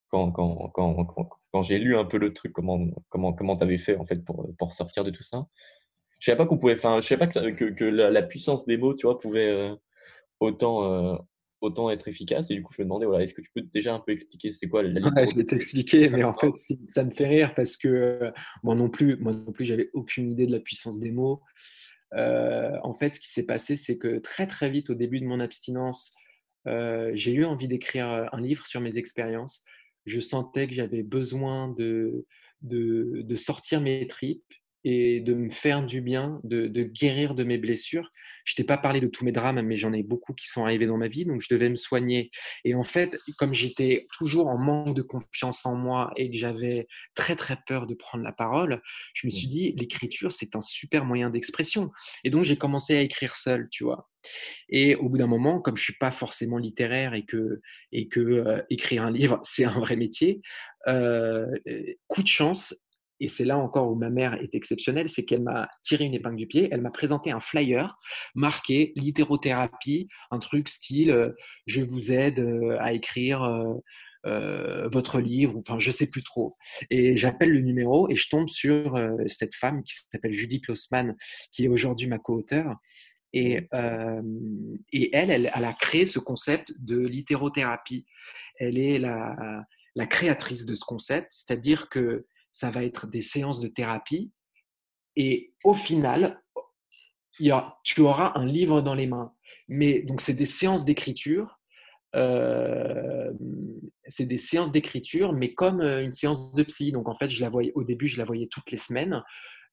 quand, quand, quand, quand j'ai lu un peu le truc, comment comment comment t'avais fait en fait pour pour sortir de tout ça, je savais pas qu'on pouvait, enfin, je savais pas que, que, la, puissance des mots, tu vois, pouvait euh, autant, euh, autant être efficace. Et du coup, je me demandais, voilà, est-ce que tu peux déjà un peu expliquer c'est quoi la ouais, Je vais t'expliquer, mais en fait, ça me fait rire parce que euh, moi non plus, moi non plus, j'avais aucune idée de la puissance des mots. en fait, ce qui s'est passé, c'est que très très vite, au début de mon abstinence, j'ai eu envie d'écrire un livre sur mes expériences. Je sentais que j'avais besoin de, de, de, sortir mes tripes et de me faire du bien, de, guérir de mes blessures. Je t'ai pas parlé de tous mes drames, mais j'en ai beaucoup qui sont arrivés dans ma vie, donc je devais me soigner. Et en fait, comme j'étais toujours en manque de confiance en moi et que j'avais très très peur de prendre la parole, je me suis mmh. dit l'écriture c'est un super moyen d'expression. Et donc j'ai commencé à écrire seul, tu vois. Et au bout d'un moment, comme je suis pas forcément littéraire et que et que euh, écrire un livre c'est un vrai métier, euh, coup de chance, et c'est là encore où ma mère est exceptionnelle, c'est qu'elle m'a tiré une épingle du pied, elle m'a présenté un flyer marqué littérothérapie, un truc style euh, je vous aide euh, à écrire euh, votre livre, enfin je sais plus trop. Et j'appelle le numéro et je tombe sur cette femme qui s'appelle Judy Klossman, qui est aujourd'hui ma co-auteure. Et, et elle, elle, elle, a créé ce concept de littérothérapie. Elle est la, la créatrice de ce concept, c'est-à-dire que ça va être des séances de thérapie. Et au final, tu auras un livre dans les mains. Mais donc, c'est des séances d'écriture. Euh, c'est des séances d'écriture, mais comme euh, une séance de psy. Donc, en fait, je la voyais, au début, je la voyais toutes les semaines.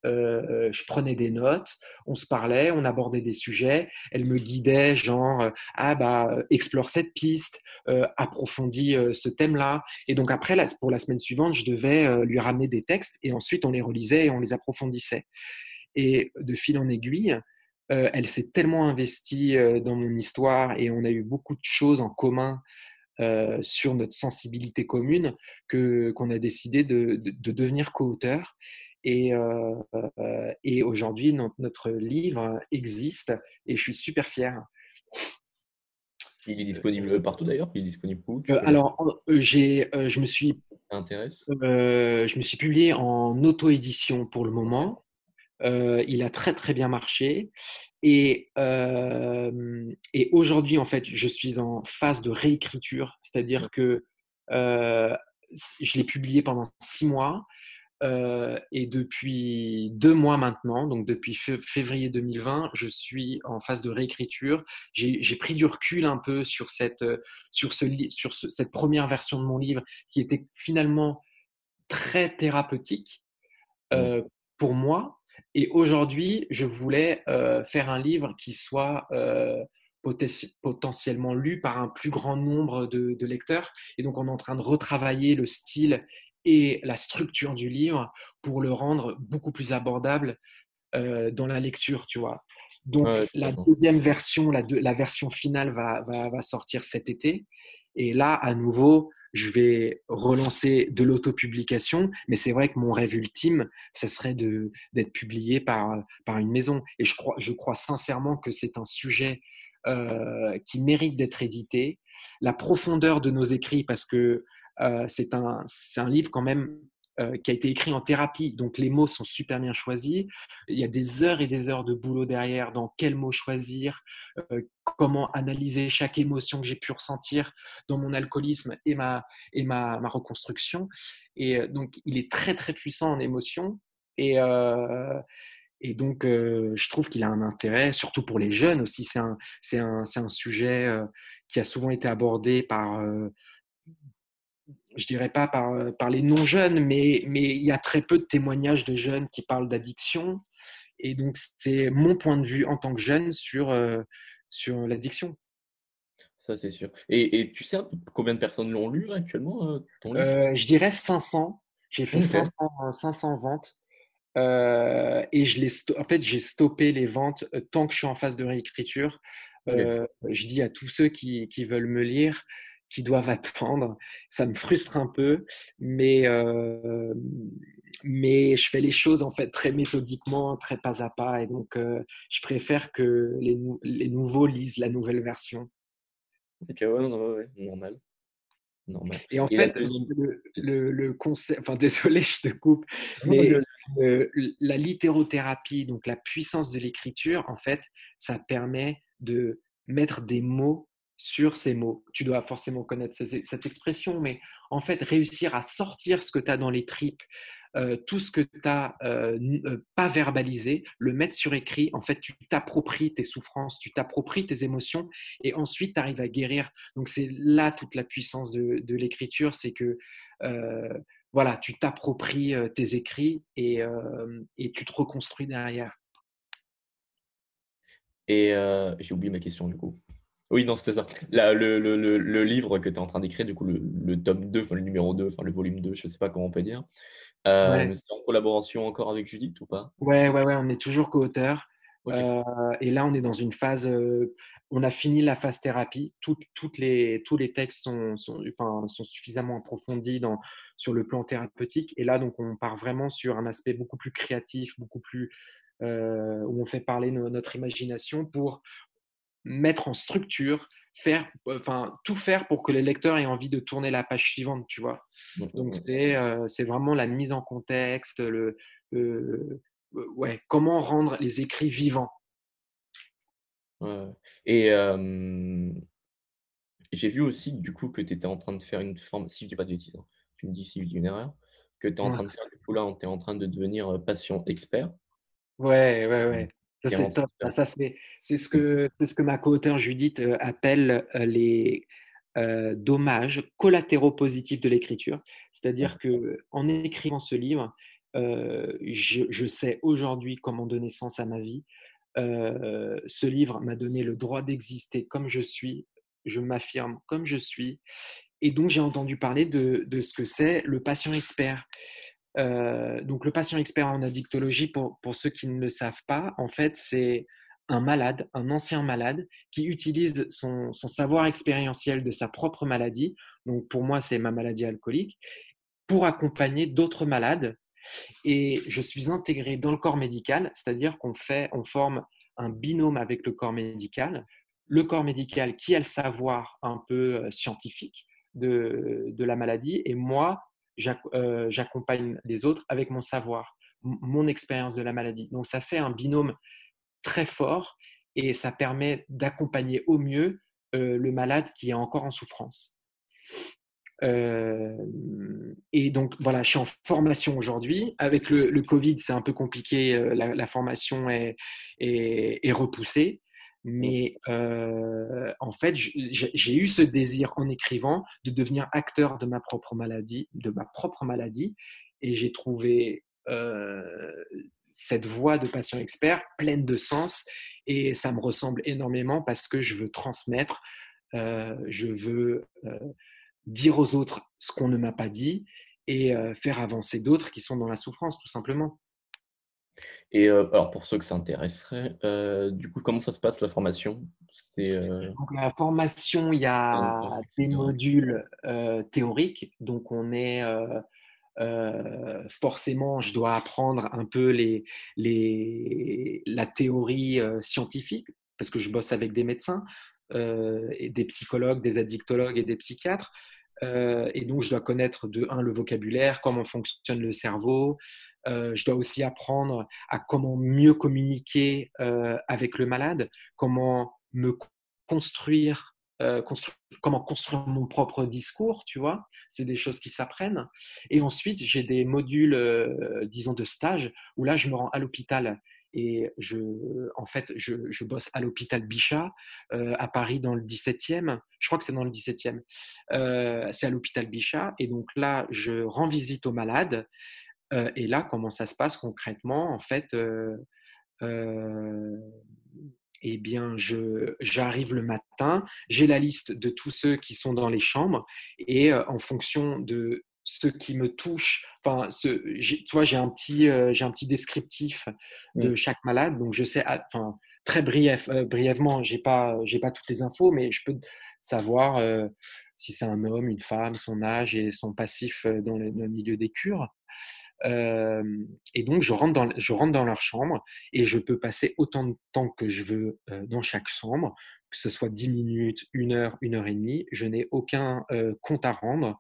Euh, je prenais des notes, on se parlait, on abordait des sujets, elle me guidait, genre, euh, ah bah, explore cette piste, euh, approfondis ce thème-là. Et donc après, pour la semaine suivante, je devais lui ramener des textes et ensuite on les relisait et on les approfondissait. Et de fil en aiguille, elle s'est tellement investie dans mon histoire et on a eu beaucoup de choses en commun sur notre sensibilité commune que qu'on a décidé de, de, de devenir co-auteur. Et, euh, euh, et aujourd'hui, notre, livre existe et je suis super fier. Il est disponible partout d'ailleurs? Il est disponible où? Euh, Alors, j'ai, je me suis. Intéresse Je me suis publié en auto-édition pour le moment. il a très très bien marché. Et, et aujourd'hui, en fait, je suis en phase de réécriture, c'est-à-dire que je l'ai publié pendant six mois. Euh, et depuis deux mois maintenant, donc depuis février 2020, je suis en phase de réécriture. J'ai pris du recul un peu sur cette, euh, sur ce, sur cette première version de mon livre qui était finalement très thérapeutique mmh. euh, pour moi. Et aujourd'hui, je voulais faire un livre qui soit potentiellement lu par un plus grand nombre de, lecteurs. Et donc, on est en train de retravailler le style et la structure du livre pour le rendre beaucoup plus abordable euh, dans la lecture, tu vois. Donc, la deuxième version, la, la version finale va, va, va, sortir cet été. Et là, à nouveau, je vais relancer de l'autopublication. Mais c'est vrai que mon rêve ultime, ce serait d'être publié par, par une maison. Et je crois, je crois sincèrement que c'est un sujet euh, qui mérite d'être édité. La profondeur de nos écrits, parce que c'est un, un livre quand même euh, qui a été écrit en thérapie. Donc les mots sont super bien choisis. Il y a des heures et des heures de boulot derrière dans quels mots choisir, comment analyser chaque émotion que j'ai pu ressentir dans mon alcoolisme et ma, et ma, ma reconstruction. Et donc il est très très puissant en émotion. Et, et donc, je trouve qu'il a un intérêt, surtout pour les jeunes aussi. C'est un, un, un sujet qui a souvent été abordé par, je dirais pas par, par les non-jeunes, mais, mais il y a très peu de témoignages de jeunes qui parlent d'addiction. Et donc, c'est mon point de vue en tant que jeune sur, sur l'addiction. Ça, c'est sûr. Et, et, tu sais combien de personnes l'ont lu actuellement Je dirais 500. J'ai fait 500, 500 ventes. Euh, et je en fait, j'ai stoppé les ventes euh, tant que je suis en phase de réécriture. Euh, je dis à tous ceux qui, qui, veulent me lire qu'ils doivent attendre. Ça me frustre un peu, mais, mais je fais les choses en fait très méthodiquement, très pas à pas. Et donc, je préfère que les, les, nouveaux lisent la nouvelle version. Ok, ouais, ouais, normal. Et en fait, le, le, le, concept, enfin désolé, je te coupe, mais la littérothérapie, donc la puissance de l'écriture, en fait, ça permet de mettre des mots sur ces mots. Tu dois forcément connaître cette expression, mais en fait, réussir à sortir ce que tu as dans les tripes, euh, tout ce que tu n'as euh, euh, pas verbalisé, le mettre sur écrit. En fait, tu t'appropries tes souffrances, tu t'appropries tes émotions et ensuite tu arrives à guérir. Donc, c'est là toute la puissance de, l'écriture c'est que voilà, tu t'appropries tes écrits et, et, tu te reconstruis derrière. Et j'ai oublié ma question du coup. Oui, non, c'était ça. le, le, le, livre que tu es en train d'écrire, du coup, le, tome 2, enfin le numéro 2, enfin le volume 2, je ne sais pas comment on peut dire. Euh, c'est en collaboration encore avec Judith ou pas? Ouais, ouais, ouais, on est toujours co-auteur. Euh, et là, on est dans une phase. Euh, on a fini la phase thérapie. toutes les, tous les textes sont, sont, enfin, sont suffisamment approfondis dans, sur le plan thérapeutique. Et là, donc, on part vraiment sur un aspect beaucoup plus créatif, beaucoup plus où on fait parler notre imagination pour mettre en structure, faire, enfin, tout faire pour que les lecteurs aient envie de tourner la page suivante, tu vois. Donc, c'est, euh, vraiment la mise en contexte, le, ouais, comment rendre les écrits vivants. Et j'ai vu aussi, du coup, que tu étais en train de faire une forme, si je dis pas de bêtises, hein, tu me dis si je dis une erreur, que tu es en train de faire, du coup, là, tu es en train de devenir patient expert. Ouais, ouais, ouais. Ça, c'est top. Ça, c'est ce, que, ce que ma co-auteure Judith euh, appelle euh, les euh, dommages collatéraux positifs de l'écriture. C'est-à-dire que en écrivant ce livre, je, je, sais aujourd'hui comment donner sens à ma vie. ce livre m'a donné le droit d'exister comme je suis. Je m'affirme comme je suis. Et donc, j'ai entendu parler de, de ce que c'est le patient expert. Euh, donc, le patient expert en addictologie, pour, pour, ceux qui ne le savent pas, en fait, c'est un malade, un ancien malade, qui utilise son, son, savoir expérientiel de sa propre maladie, donc pour moi, c'est ma maladie alcoolique, pour accompagner d'autres malades. Et je suis intégré dans le corps médical, c'est-à-dire qu'on fait, on forme un binôme avec le corps médical. Le corps médical qui a le savoir un peu euh, scientifique de, de la maladie, et moi, j'accompagne les autres avec mon savoir, mon expérience de la maladie. Donc ça fait un binôme très fort et ça permet d'accompagner au mieux euh, le malade qui est encore en souffrance. Euh, et donc voilà, je suis en formation aujourd'hui. Avec le, Covid, c'est un peu compliqué, la, formation est, repoussée. Mais euh, en fait, j'ai eu ce désir en écrivant de devenir acteur de ma propre maladie, de ma propre maladie, et j'ai trouvé cette voix de patient expert pleine de sens et ça me ressemble énormément parce que je veux transmettre, je veux dire aux autres ce qu'on ne m'a pas dit et faire avancer d'autres qui sont dans la souffrance, tout simplement. Et alors pour ceux que ça intéresserait, du coup, comment ça se passe la formation? Donc, la formation, il y a des modules théoriques. Donc, on est forcément, je dois apprendre un peu les, les, la théorie scientifique parce que je bosse avec des médecins, et des psychologues, des addictologues et des psychiatres. Et donc, je dois connaître de un le vocabulaire, comment fonctionne le cerveau. je dois aussi apprendre à comment mieux communiquer avec le malade, comment me construire, euh, comment construire mon propre discours, tu vois. C'est des choses qui s'apprennent. Et ensuite, j'ai des modules, euh, disons, de stage où là, je me rends à l'hôpital et je, en fait, je, bosse à l'hôpital Bichat euh, à Paris dans le 17e. Je crois que c'est dans le 17e. c'est à l'hôpital Bichat. Et donc là, je rends visite aux malades. et là, comment ça se passe concrètement? En fait, eh bien, j'arrive le matin, j'ai la liste de tous ceux qui sont dans les chambres et euh, en fonction de ce qui me touche, enfin, ce, tu vois, j'ai un petit, euh, j'ai un petit descriptif de chaque malade, donc je sais, ah, enfin, très brief, euh, brièvement, j'ai pas, j'ai pas toutes les infos, mais je peux savoir si c'est un homme, une femme, son âge et son passif dans le milieu des cures et donc, je rentre, dans, je rentre dans leur chambre et je peux passer autant de temps que je veux dans chaque chambre, que ce soit 10 minutes, 1 heure, 1 heure et demie. Je n'ai aucun compte à rendre.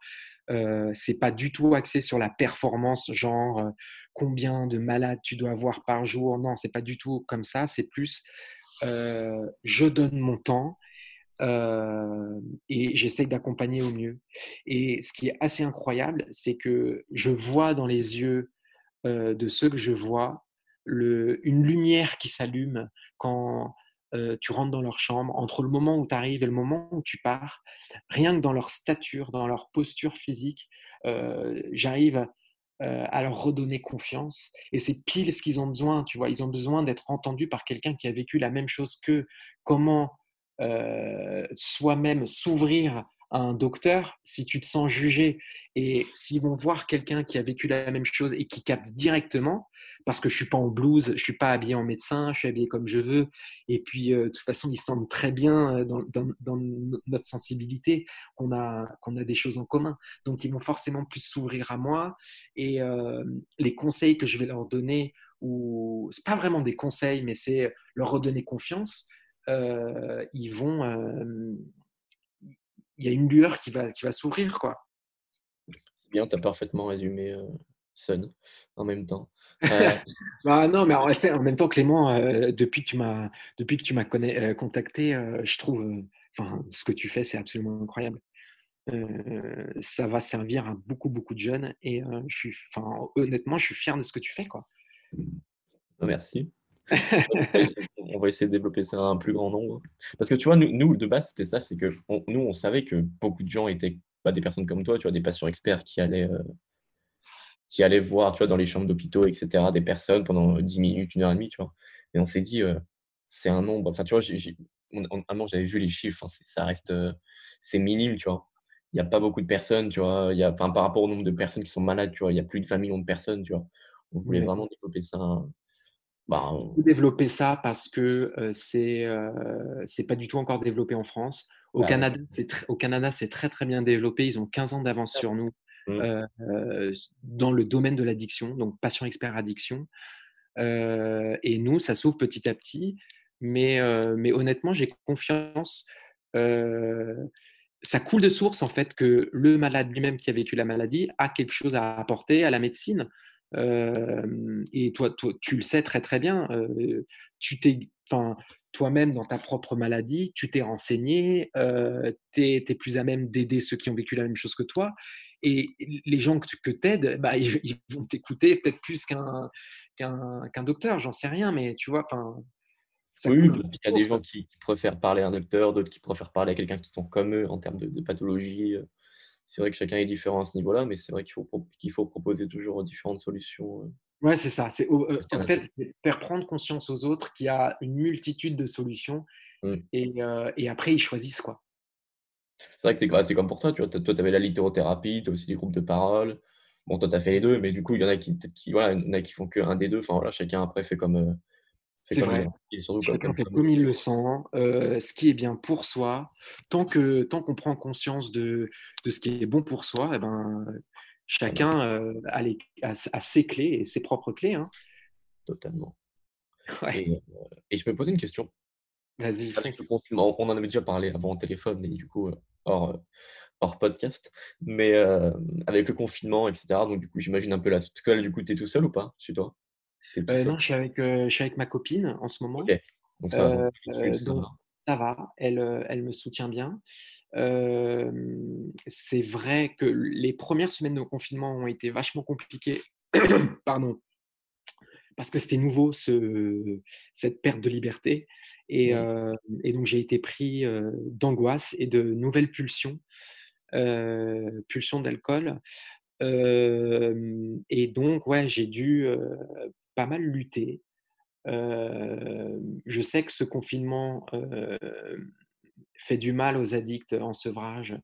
Euh, c'est pas du tout axé sur la performance, genre combien de malades tu dois avoir par jour. Non, c'est pas du tout comme ça. C'est plus je donne mon temps euh, et j'essaye d'accompagner au mieux. Et ce qui est assez incroyable, c'est que je vois dans les yeux euh, de ceux que je vois le, une lumière qui s'allume quand euh, tu rentres dans leur chambre, entre le moment où tu arrives et le moment où tu pars, rien que dans leur stature, dans leur posture physique, j'arrive à leur redonner confiance. Et c'est pile ce qu'ils ont besoin, tu vois. Ils ont besoin d'être entendus par quelqu'un qui a vécu la même chose qu'eux. Comment euh, soi-même s'ouvrir un docteur si tu te sens jugé. Et s'ils vont voir quelqu'un qui a vécu la même chose et qui capte directement, parce que je suis pas en blouse, je suis pas habillé en médecin, je suis habillé comme je veux, et puis euh, de toute façon ils sentent très bien euh, dans, notre sensibilité qu'on a, qu'on a des choses en commun. Donc ils vont forcément plus s'ouvrir à moi et les conseils que je vais leur donner, ou c'est pas vraiment des conseils, mais c'est leur redonner confiance euh, ils vont, euh, il y a une lueur qui va, qui va s'ouvrir, quoi. Bien, tu as parfaitement résumé euh, Sun en même temps. bah non, mais en, en, même temps, Clément, depuis que tu m'as, depuis que tu m'as contacté, je trouve, enfin, ce que tu fais, c'est absolument incroyable. ça va servir à beaucoup, beaucoup de jeunes et je suis, honnêtement, je suis fier de ce que tu fais, quoi. Merci. on va essayer de développer ça à un plus grand nombre. Parce que tu vois, nous, de base, c'était ça, c'est que nous, on savait que beaucoup de gens étaient pas des personnes comme toi, tu vois, des patients experts qui allaient, euh, qui allaient voir, tu vois, dans les chambres d'hôpitaux, etc., des personnes pendant 10 minutes, une heure et demie, tu vois. Et on s'est dit, euh, c'est un nombre. Enfin, tu vois, j'avais vu les chiffres, hein, ça reste, euh, c'est minime, tu vois. Il n'y a pas beaucoup de personnes, tu vois. Y a, par rapport au nombre de personnes qui sont malades, tu vois, il y a plus de 20 millions de personnes, tu vois. On voulait vraiment développer ça bah, on... peut développer ça parce que euh, c'est euh, c'est pas du tout encore développé en France. Au bah Canada, c'est au Canada, c'est très très bien développé. Ils ont 15 ans d'avance sur nous mmh. euh, dans le domaine de l'addiction, donc patient expert addiction. et nous, ça s'ouvre petit à petit. Mais, mais honnêtement, j'ai confiance. ça coule de source en fait que le malade lui-même qui a vécu la maladie a quelque chose à apporter à la médecine et toi, toi, tu le sais très très bien. tu t'es, toi-même dans ta propre maladie, tu t'es renseigné, tu es, plus à même d'aider ceux qui ont vécu la même chose que toi. Et les gens que, que tu aides, bah, ils, vont t'écouter peut-être plus qu'un qu'un docteur, j'en sais rien, mais tu vois, enfin. Oui, il y a des gens qui, préfèrent parler à un docteur, d'autres qui préfèrent parler à quelqu'un qui sont comme eux en termes de, de pathologie c'est vrai que chacun est différent à ce niveau-là, mais c'est vrai qu'il faut, proposer toujours différentes solutions. Ouais, c'est ça. C'est euh, en fait c'est faire prendre conscience aux autres qu'il y a une multitude de solutions Mmh. et, euh, et après ils choisissent quoi. C'est vrai que c'est comme pour toi, tu vois? Toi, tu avais la littérothérapie, tu as aussi des groupes de parole. Bon, toi, tu as fait les 2, mais du coup, il y en a qui qui voilà, il y en a qui font qu'un des 2. Enfin voilà, chacun après fait comme, C'est il vrai. et Chacun fait comme il le sent, heu, ce qui est bien pour soi. Tant que tant qu'on prend conscience de de ce qui est bon pour soi et ben, chacun, heu, a les a a ses clés et ses propres clés, hein. totalement Ouais, et heu et je me posais une question. vas-y on en avait déjà parlé avant au téléphone, mais du coup, hors, hors podcast. Mais, avec le confinement et cetera, donc du coup, j'imagine un peu la parce que là, du coup, tu es tout seul ou pas chez toi? Seul? non, je suis avec, heu, je suis avec ma copine en ce moment, Donc ça va, donc ça va, elle, me soutient bien. C'est vrai que les premières semaines de confinement ont été vachement compliquées, pardon, parce que c'était nouveau ce cette perte de liberté et donc j'ai été pris, heu, d'angoisse et de nouvelles pulsions, pulsions d'alcool. Et donc ouais, j'ai dû, pas mal lutter. Hem, je sais que ce confinement, fait du mal aux addicts en sevrage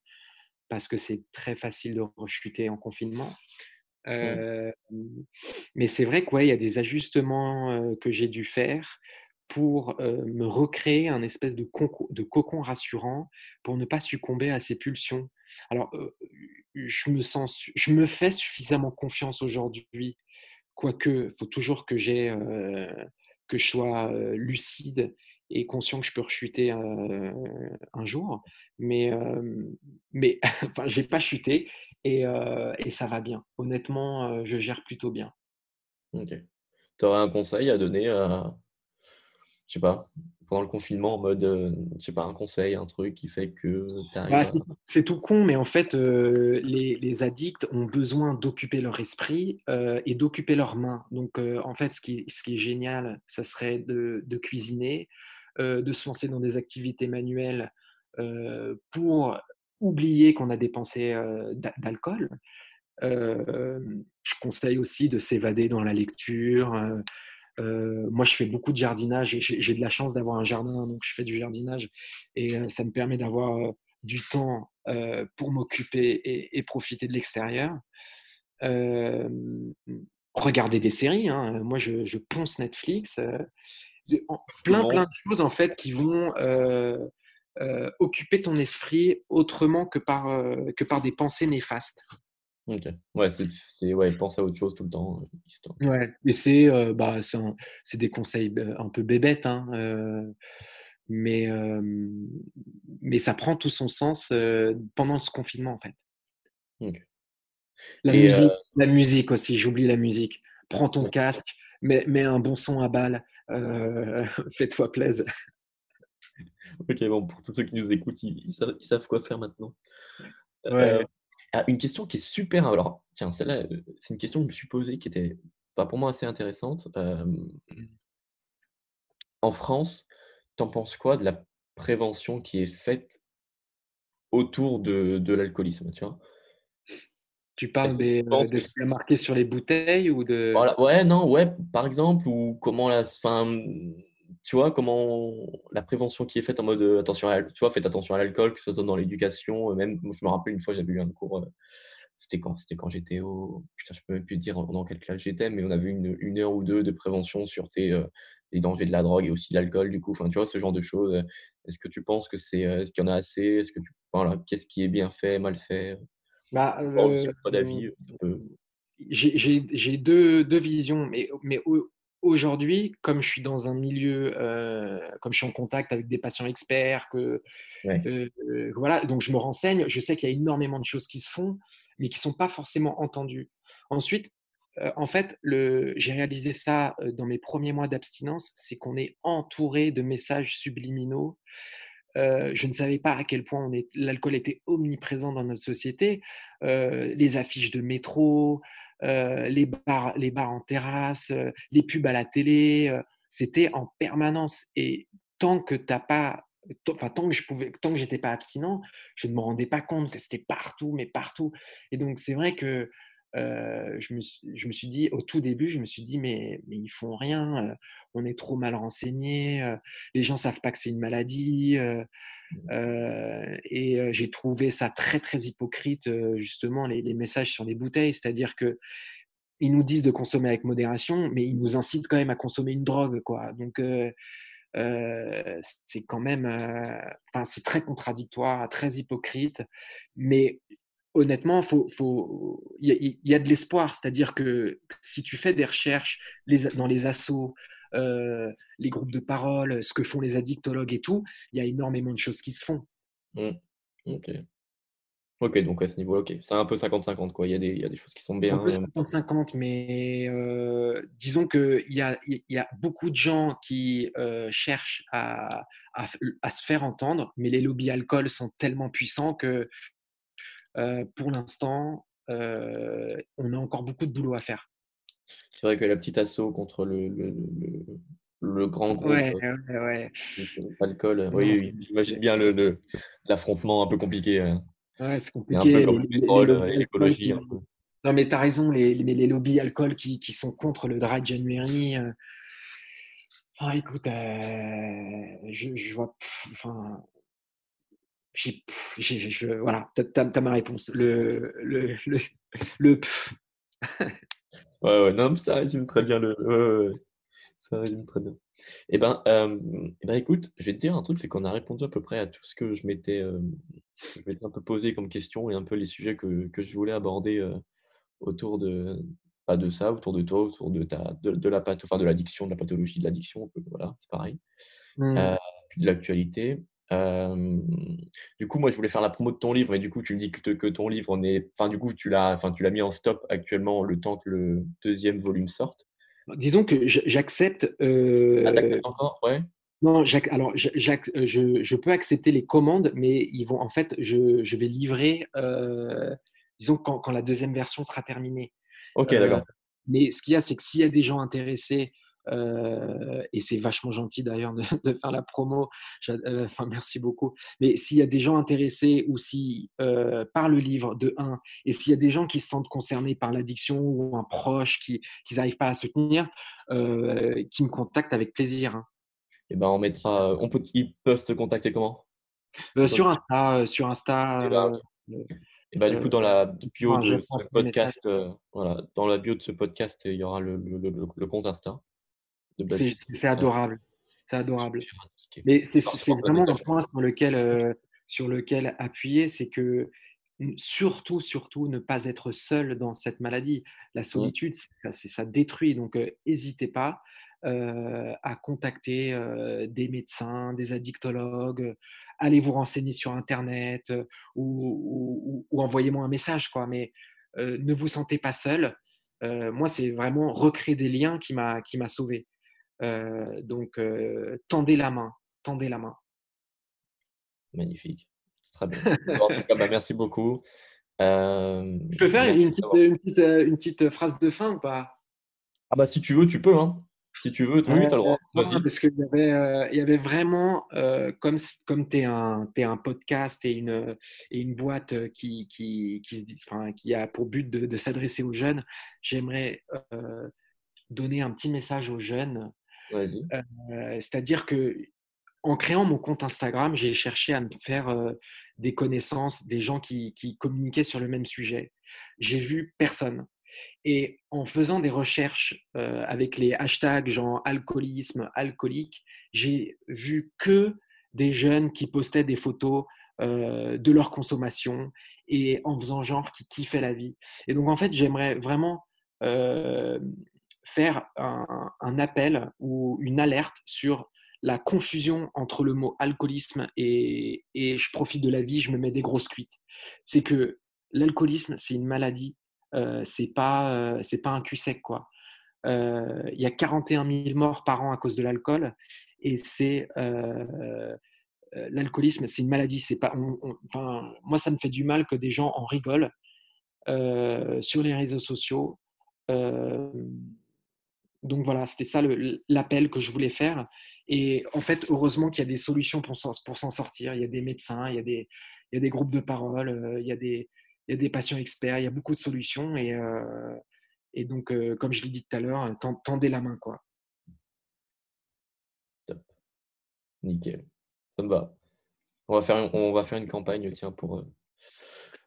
parce que c'est très facile de rechuter en confinement. mmh, mais c'est vrai que ouais, il y a des ajustements, que j'ai dû faire pour, me recréer un espèce de de cocon rassurant pour ne pas succomber à ces pulsions. Alors, je me sens je me fais suffisamment confiance aujourd'hui, quoique, il faut toujours que j'ai, que je sois, lucide et conscient que je peux rechuter, un jour. Mais, mais enfin, j'ai pas chuté et et ça va bien. Honnêtement, je gère plutôt bien. OK. Tu aurais un conseil à donner à je sais pas, pendant le confinement en mode, heu, je sais pas, un conseil, un truc qui fait que Bah, c'est tout con, mais en fait, heu, les les addicts ont besoin d'occuper leur esprit, heu et d'occuper leurs mains. Donc, en fait, ce qui ce qui est génial, ça serait de de cuisiner, de se lancer dans des activités manuelles, pour oublier qu'on a dépensé, d'alcool. Je conseille aussi de s'évader dans la lecture, heu, moi, je fais beaucoup de jardinage j'ai de la chance d'avoir un jardin, donc je fais du jardinage et heu, ça me permet d'avoir, heu, du temps, pour m'occuper et et profiter de l'extérieur. Regarder des séries, hein, moi je je ponce Netflix, plein, plein de choses en fait qui vont, occuper ton esprit autrement que par, que par des pensées néfastes. OK. Ouais, c'est ouais, penser à autre chose tout le temps, heu, histoire. Ouais et c'est, heu, bah, c'est des conseils un peu bébêtes, hein, heu, mais mais ça prend tout son sens, pendant ce confinement, en fait. La et musique la musique aussi, j'oublie la musique. Prends ton casque, mets mets un bon son à balle, fais-toi plaisir. OK, bon, pour tous ceux qui nous écoutent, ils ils savent ils savent quoi faire maintenant. Ouais. Ah, une question qui est super alors tiens, celle-là, heu, c'est une question que je me suis posée qui était, bah, pour moi assez intéressante. En France, tu en penses quoi de la prévention qui est faite autour de de l'alcoolisme, tu vois? Tu parles des, de ce qui est marqué sur les bouteilles ou de Voilà, ouais, non, ouais, par exemple ou comment la mmh, tu vois, comment la prévention qui est faite en mode, attention à tu vois, faites attention à l'alcool, que ce soit dans l'éducation, même je me rappelle une fois j'avais eu un cours, c'était quand? C'était quand j'étais au putain, je peux même plus dire dans quelle classe j'étais, mais on avait une une heure ou 2 de prévention sur tes, les dangers de la drogue et aussi l'alcool du coup, enfin, tu vois, ce genre de choses. Est-ce que tu penses que c'est, est-ce qu'il y en a assez? Est-ce que tu voilà, qu'est-ce qui est bien fait, mal fait? bah, Bon, si heu, pas d'avis, J'ai 2 2 visions, mais mais aujourd'hui, comme je suis dans un milieu, heu, comme je suis en contact avec des patients experts, que, ouais, heu, voilà, donc je me renseigne. Je sais qu'il y a énormément de choses qui se font, mais qui sont pas forcément entendues. Ensuite, heu, en fait, j'ai réalisé ça, dans mes premiers mois d'abstinence, c'est qu'on est entouré de messages subliminaux. Je ne savais pas à quel point l'alcool était omniprésent dans notre société. Les affiches de métro, heu, les bars les bars en terrasse, heu, les pubs à la télé, heu, c'était en permanence et tant que tu as pas enfin tant que je pouvais tant que j'étais pas abstinent, je ne me rendais pas compte que c'était partout, mais partout et donc c'est vrai que je, me je, me suis, dit, au tout début, je me suis dit, mais, mais ils font rien, on est trop mal renseignés, les gens savent pas que c'est une maladie. Mmh. et j'ai trouvé ça très, très hypocrite, justement, les, messages sur les bouteilles, c'est-à-dire que ils nous disent de consommer avec modération, mais ils nous incitent quand même à consommer une drogue, quoi. Donc, c'est quand même, enfin, c'est très contradictoire, très hypocrite, mais honnêtement, il y, a de l'espoir. C'est-à-dire que si tu fais des recherches dans les assos, euh, les groupes de parole, ce que font les addictologues et tout, il y a énormément de choses qui se font. Mmh. Ok. Ok, donc à ce niveau, ok, c'est un peu 50-50, quoi. Il y, a des, il y, a des choses qui sont bien. Un peu 50-50, mais euh, disons qu'il y a, il y a beaucoup de gens qui euh, cherchent à, à, à, se faire entendre, mais les lobbies alcool sont tellement puissants que euh, pour l'instant, on a encore beaucoup de boulot à faire. C'est vrai que la petite assaut contre le, le, le, grand groupe ouais, ouais, ouais. alcool, oui, oui, j'imagine bien l'affrontement un peu compliqué. Ouais, c'est compliqué. les, Non, mais tu as raison, les, les, lobbies alcool qui, qui, sont contre le dry January. Euh... Enfin, écoute, euh... je, je, vois. Enfin, je, voilà, tu as, ma réponse. Le, le, le, le ouais, ouais, non, ça résume très bien le. Ouais, ça résume très bien. Eh ben, euh, eh ben, écoute, je vais te dire un truc, c'est qu'on a répondu à peu près à tout ce que je m'étais, euh, un peu posé comme question et un peu les sujets que, que je voulais aborder euh, autour de, pas de ça, autour de toi, autour de ta, de, de la enfin de l'addiction, de la pathologie de l'addiction, voilà, c'est pareil, mmh. de l'actualité du coup, moi, je voulais faire la promo de ton livre, mais du coup, tu me dis que, que ton livre, on est, enfin, du coup, tu l'as, enfin, tu l'as mis en stop actuellement le temps que le deuxième volume sorte. Disons que j'accepte. Euh... Ah, encore, ouais. Non, alors je, je, peux accepter les commandes, mais ils vont, en fait, je, je vais livrer, euh, disons, quand, quand, la deuxième version sera terminée. Ok, d'accord. Euh, mais ce qu'il y a, c'est que s'il y a des gens intéressés euh, et c'est vachement gentil d'ailleurs de, faire la promo. Euh, enfin, merci beaucoup. Mais s'il y a des gens intéressés ou si euh, par le livre de 1 et s'il y a des gens qui se sentent concernés par l'addiction ou un proche qui n'arrivent pas à soutenir, qui me contactent avec plaisir. Hein. Et eh ben on mettra. On peut, ils peuvent te contacter comment? Sur Insta, sur Insta. Et ben, et du coup, dans la bio de ce podcast, voilà, dans la bio de ce podcast, il y aura le, le, le, le compte Insta. C'est adorable. C'est adorable. Mais c'est vraiment un point sur lequel, euh, sur lequel appuyer, c'est que surtout, surtout, ne pas être seul dans cette maladie. La solitude, ça, ça, détruit. Donc, n'hésitez euh, pas euh, à contacter des médecins, des addictologues, allez vous renseigner sur Internet ou, ou, envoyez-moi un message. Quoi. Mais ne vous sentez pas seul. moi, c'est vraiment recréer des liens qui m'a sauvé. Euh, donc, euh, tendez la main, tendez la main. Magnifique, c'est très bien. en tout cas, bah, merci beaucoup. Euh, je peux faire une petite, une, petite, une petite, phrase de fin ou pas? Ah bah si tu veux, tu peux. Hein. Si tu veux, tu as le droit. parce qu'il y, avait, il y avait vraiment, comme, comme tu es, es, un podcast et une, et une boîte qui, qui, qui, se, enfin, qui a pour but de, de s'adresser aux jeunes, j'aimerais donner un petit message aux jeunes c'est-à-dire que en créant mon compte Instagram, j'ai cherché à me faire euh, des connaissances, des gens qui, communiquaient sur le même sujet. J'ai vu personne. Et en faisant des recherches euh, avec les hashtags genre alcoolisme, alcoolique, j'ai vu que des jeunes qui postaient des photos de leur consommation et en faisant genre qui kiffaient la vie. Et donc en fait, j'aimerais vraiment faire un, appel ou une alerte sur la confusion entre le mot alcoolisme et, je profite de la vie, je me mets des grosses cuites. C'est que l'alcoolisme, c'est une maladie, euh, c'est pas, euh, pas un cul sec. Euh, il y a 41 000 morts par an à cause de l'alcool et c'est euh, l'alcoolisme, c'est une maladie. C'est pas, moi, ça me fait du mal que des gens en rigolent sur les réseaux sociaux donc voilà, c'était ça l'appel que je voulais faire. Et en fait, heureusement qu'il y a des solutions pour s'en sortir. Il y a des médecins, il y a des, il y a des groupes de parole, euh, il y a des, il y a des patients experts, il y a beaucoup de solutions. Et, euh, et donc, euh, comme je l'ai dit tout à l'heure, tendez la main. Quoi. Top. Nickel. Ça me va. On va faire, on va faire une campagne tiens, pour euh,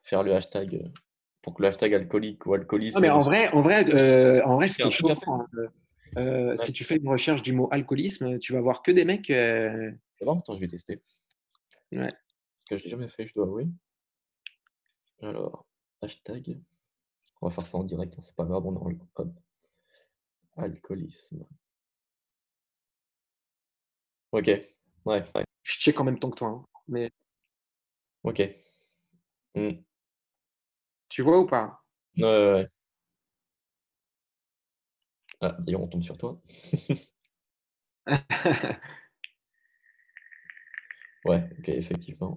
faire le hashtag, pour que le hashtag alcoolique ou alcoolisme. Non, mais en vrai, en vrai, en vrai c'était chaud. Hein, si tu fais une recherche du mot alcoolisme, tu vas voir que des mecs. C'est bon, attends, je vais tester. Ouais. Parce que je l'ai jamais fait, je dois avouer. Alors, hashtag. On va faire ça en direct, hein, c'est pas grave, on enlève. Hop. Alcoolisme. Ok, ouais. Je check en même temps que toi. Hein, mais... Ok. Hmm. Tu vois ou pas? Ouais, ouais, ouais. Ah, d'ailleurs, on tombe sur toi. ouais, ok, effectivement.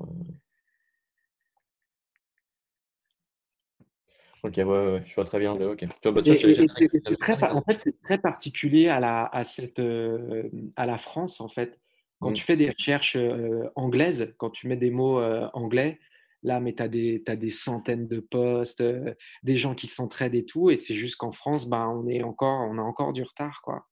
Ok, ouais, ouais, je vois très bien. Ok. en fait, c'est très particulier à la, à, cette, euh, à la France, en fait. Quand mmh. tu fais des recherches euh, anglaises, quand tu mets des mots euh, anglais, là, mais tu as, as, des centaines de postes, des gens qui s'entraident et tout. Et c'est juste qu'en France, bah, on, est encore, on a encore du retard. quoi.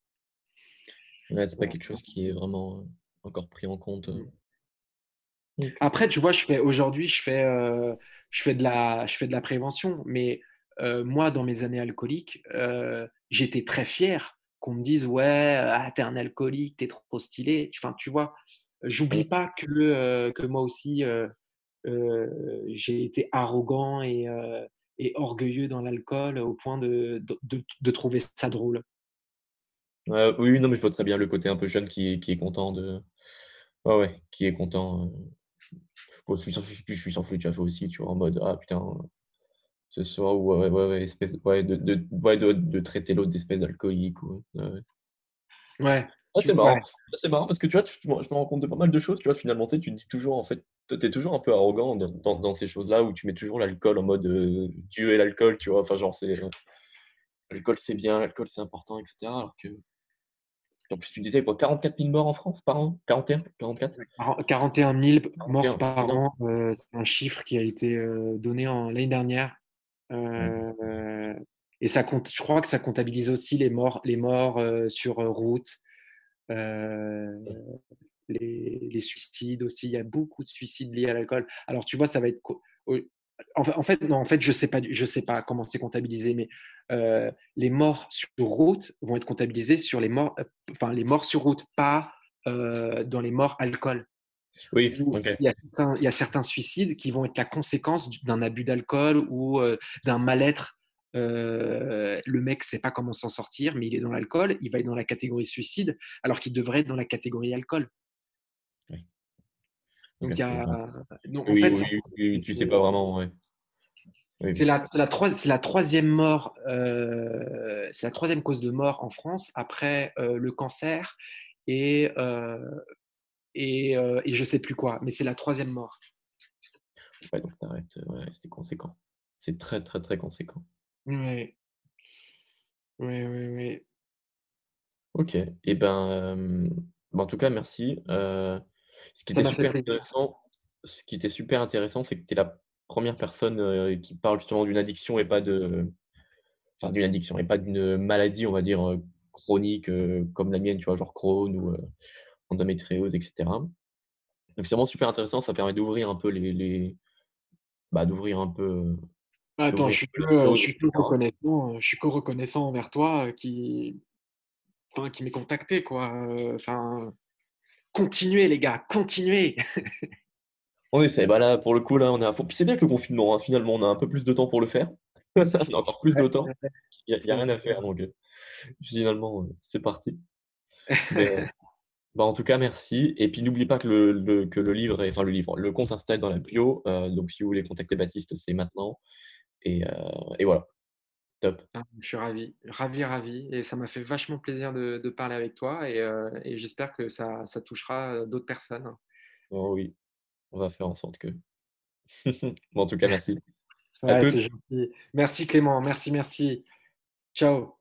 Ouais, c'est pas quelque chose qui est vraiment encore pris en compte. Mmh. Après, tu vois, je fais aujourd'hui, je fais, euh, je fais de la, je fais de la prévention, mais euh, moi, dans mes années alcooliques, euh, j'étais très fier qu'on me dise ouais, ah, t'es un alcoolique, t'es trop stylé. Enfin, tu vois, j'oublie pas que que moi aussi, j'ai été arrogant et, orgueilleux dans l'alcool au point de, trouver ça drôle. oui, non, mais je vois très bien le côté un peu jeune qui, est content de, ouais, ouais, qui est content je suis sans je suis sans flûte, fait aussi, tu vois, en mode ah putain, ce soir, ou ouais, ouais, ouais, espèce, ouais, de, traiter l'autre d'espèce d'alcoolique. Ouais. ouais. Ah, c'est marrant. Ah, c'est marrant parce que tu vois, je me rends compte de pas mal de choses. Tu vois, finalement, tu, sais, tu dis toujours, en fait, tu es toujours un peu arrogant dans, dans, dans ces choses-là où tu mets toujours l'alcool en mode euh, Dieu et l'alcool, tu vois? Enfin, genre, c'est. L'alcool, c'est bien, l'alcool, c'est important, etc. Alors que en plus, tu disais quoi, 44 000 morts en France par an? 41 44 41 000 morts par an, euh, c'est un chiffre qui a été euh, donné l'année dernière. Euh, et ça compte, je crois que ça comptabilise aussi les morts, les morts sur route, les, suicides aussi. Il y a beaucoup de suicides liés à l'alcool. Alors, tu vois, ça va être. En fait, non, en fait, je sais pas, je sais pas comment c'est comptabilisé, mais euh, les morts sur route vont être comptabilisés sur les morts, euh, enfin les morts sur route, pas euh, dans les morts alcool. Oui, il, y a certains, il, y a certains, suicides qui vont être la conséquence d'un abus d'alcool ou d'un mal-être. le mec ne sait pas comment s'en sortir, mais il est dans l'alcool, il va être dans la catégorie suicide, alors qu'il devrait être dans la catégorie alcool. Donc, il y a... Donc, en fait, oui, tu sais pas vraiment. Ouais. C'est la, la, la, troisième mort, euh, c'est la troisième cause de mort en France après euh, le cancer et, euh, et, et, je sais plus quoi, mais c'est la troisième mort. Ouais, donc c'est conséquent. C'est très, très, très conséquent. Oui. Oui, oui, oui. Ok. Et eh ben, ben, en tout cas, merci. Ce qui était super intéressant, ce qui était super intéressant, c'est que tu es la première personne euh, qui parle justement d'une addiction et pas de. Enfin, d'une addiction et pas d'une maladie, on va dire, euh, chronique euh, comme la mienne, tu vois, genre Crohn ou endométriose, etc. Donc, c'est vraiment super intéressant. Ça permet d'ouvrir un peu les. les... Bah, d'ouvrir un peu. Attends, je suis que, je suis reconnaissant, je suis reconnaissant envers toi qui, enfin, qui m'est contacté, quoi. Enfin, continuez, les gars, continuez. Oui, c'est bah là, pour le coup, là, on est à fond. Puis c'est bien que le confinement, hein, finalement, on a un peu plus de temps pour le faire. on a encore plus de temps. Il n'y a, rien à faire. Donc, euh, finalement, euh, c'est parti. bah, en tout cas, merci. Et puis, n'oublie pas que le, que le livre, enfin, le livre, le compte Insta est dans la bio. Euh, donc, si vous voulez contacter Baptiste, c'est maintenant. Et, et voilà. Top. Ah, je suis ravi, ravi, ravi. Et ça m'a fait vachement plaisir de, de parler avec toi. Et, et j'espère que ça, ça touchera d'autres personnes. Oh, oui, on va faire en sorte que. bon, en tout cas, merci. gentil. Merci Clément, merci, merci. Ciao.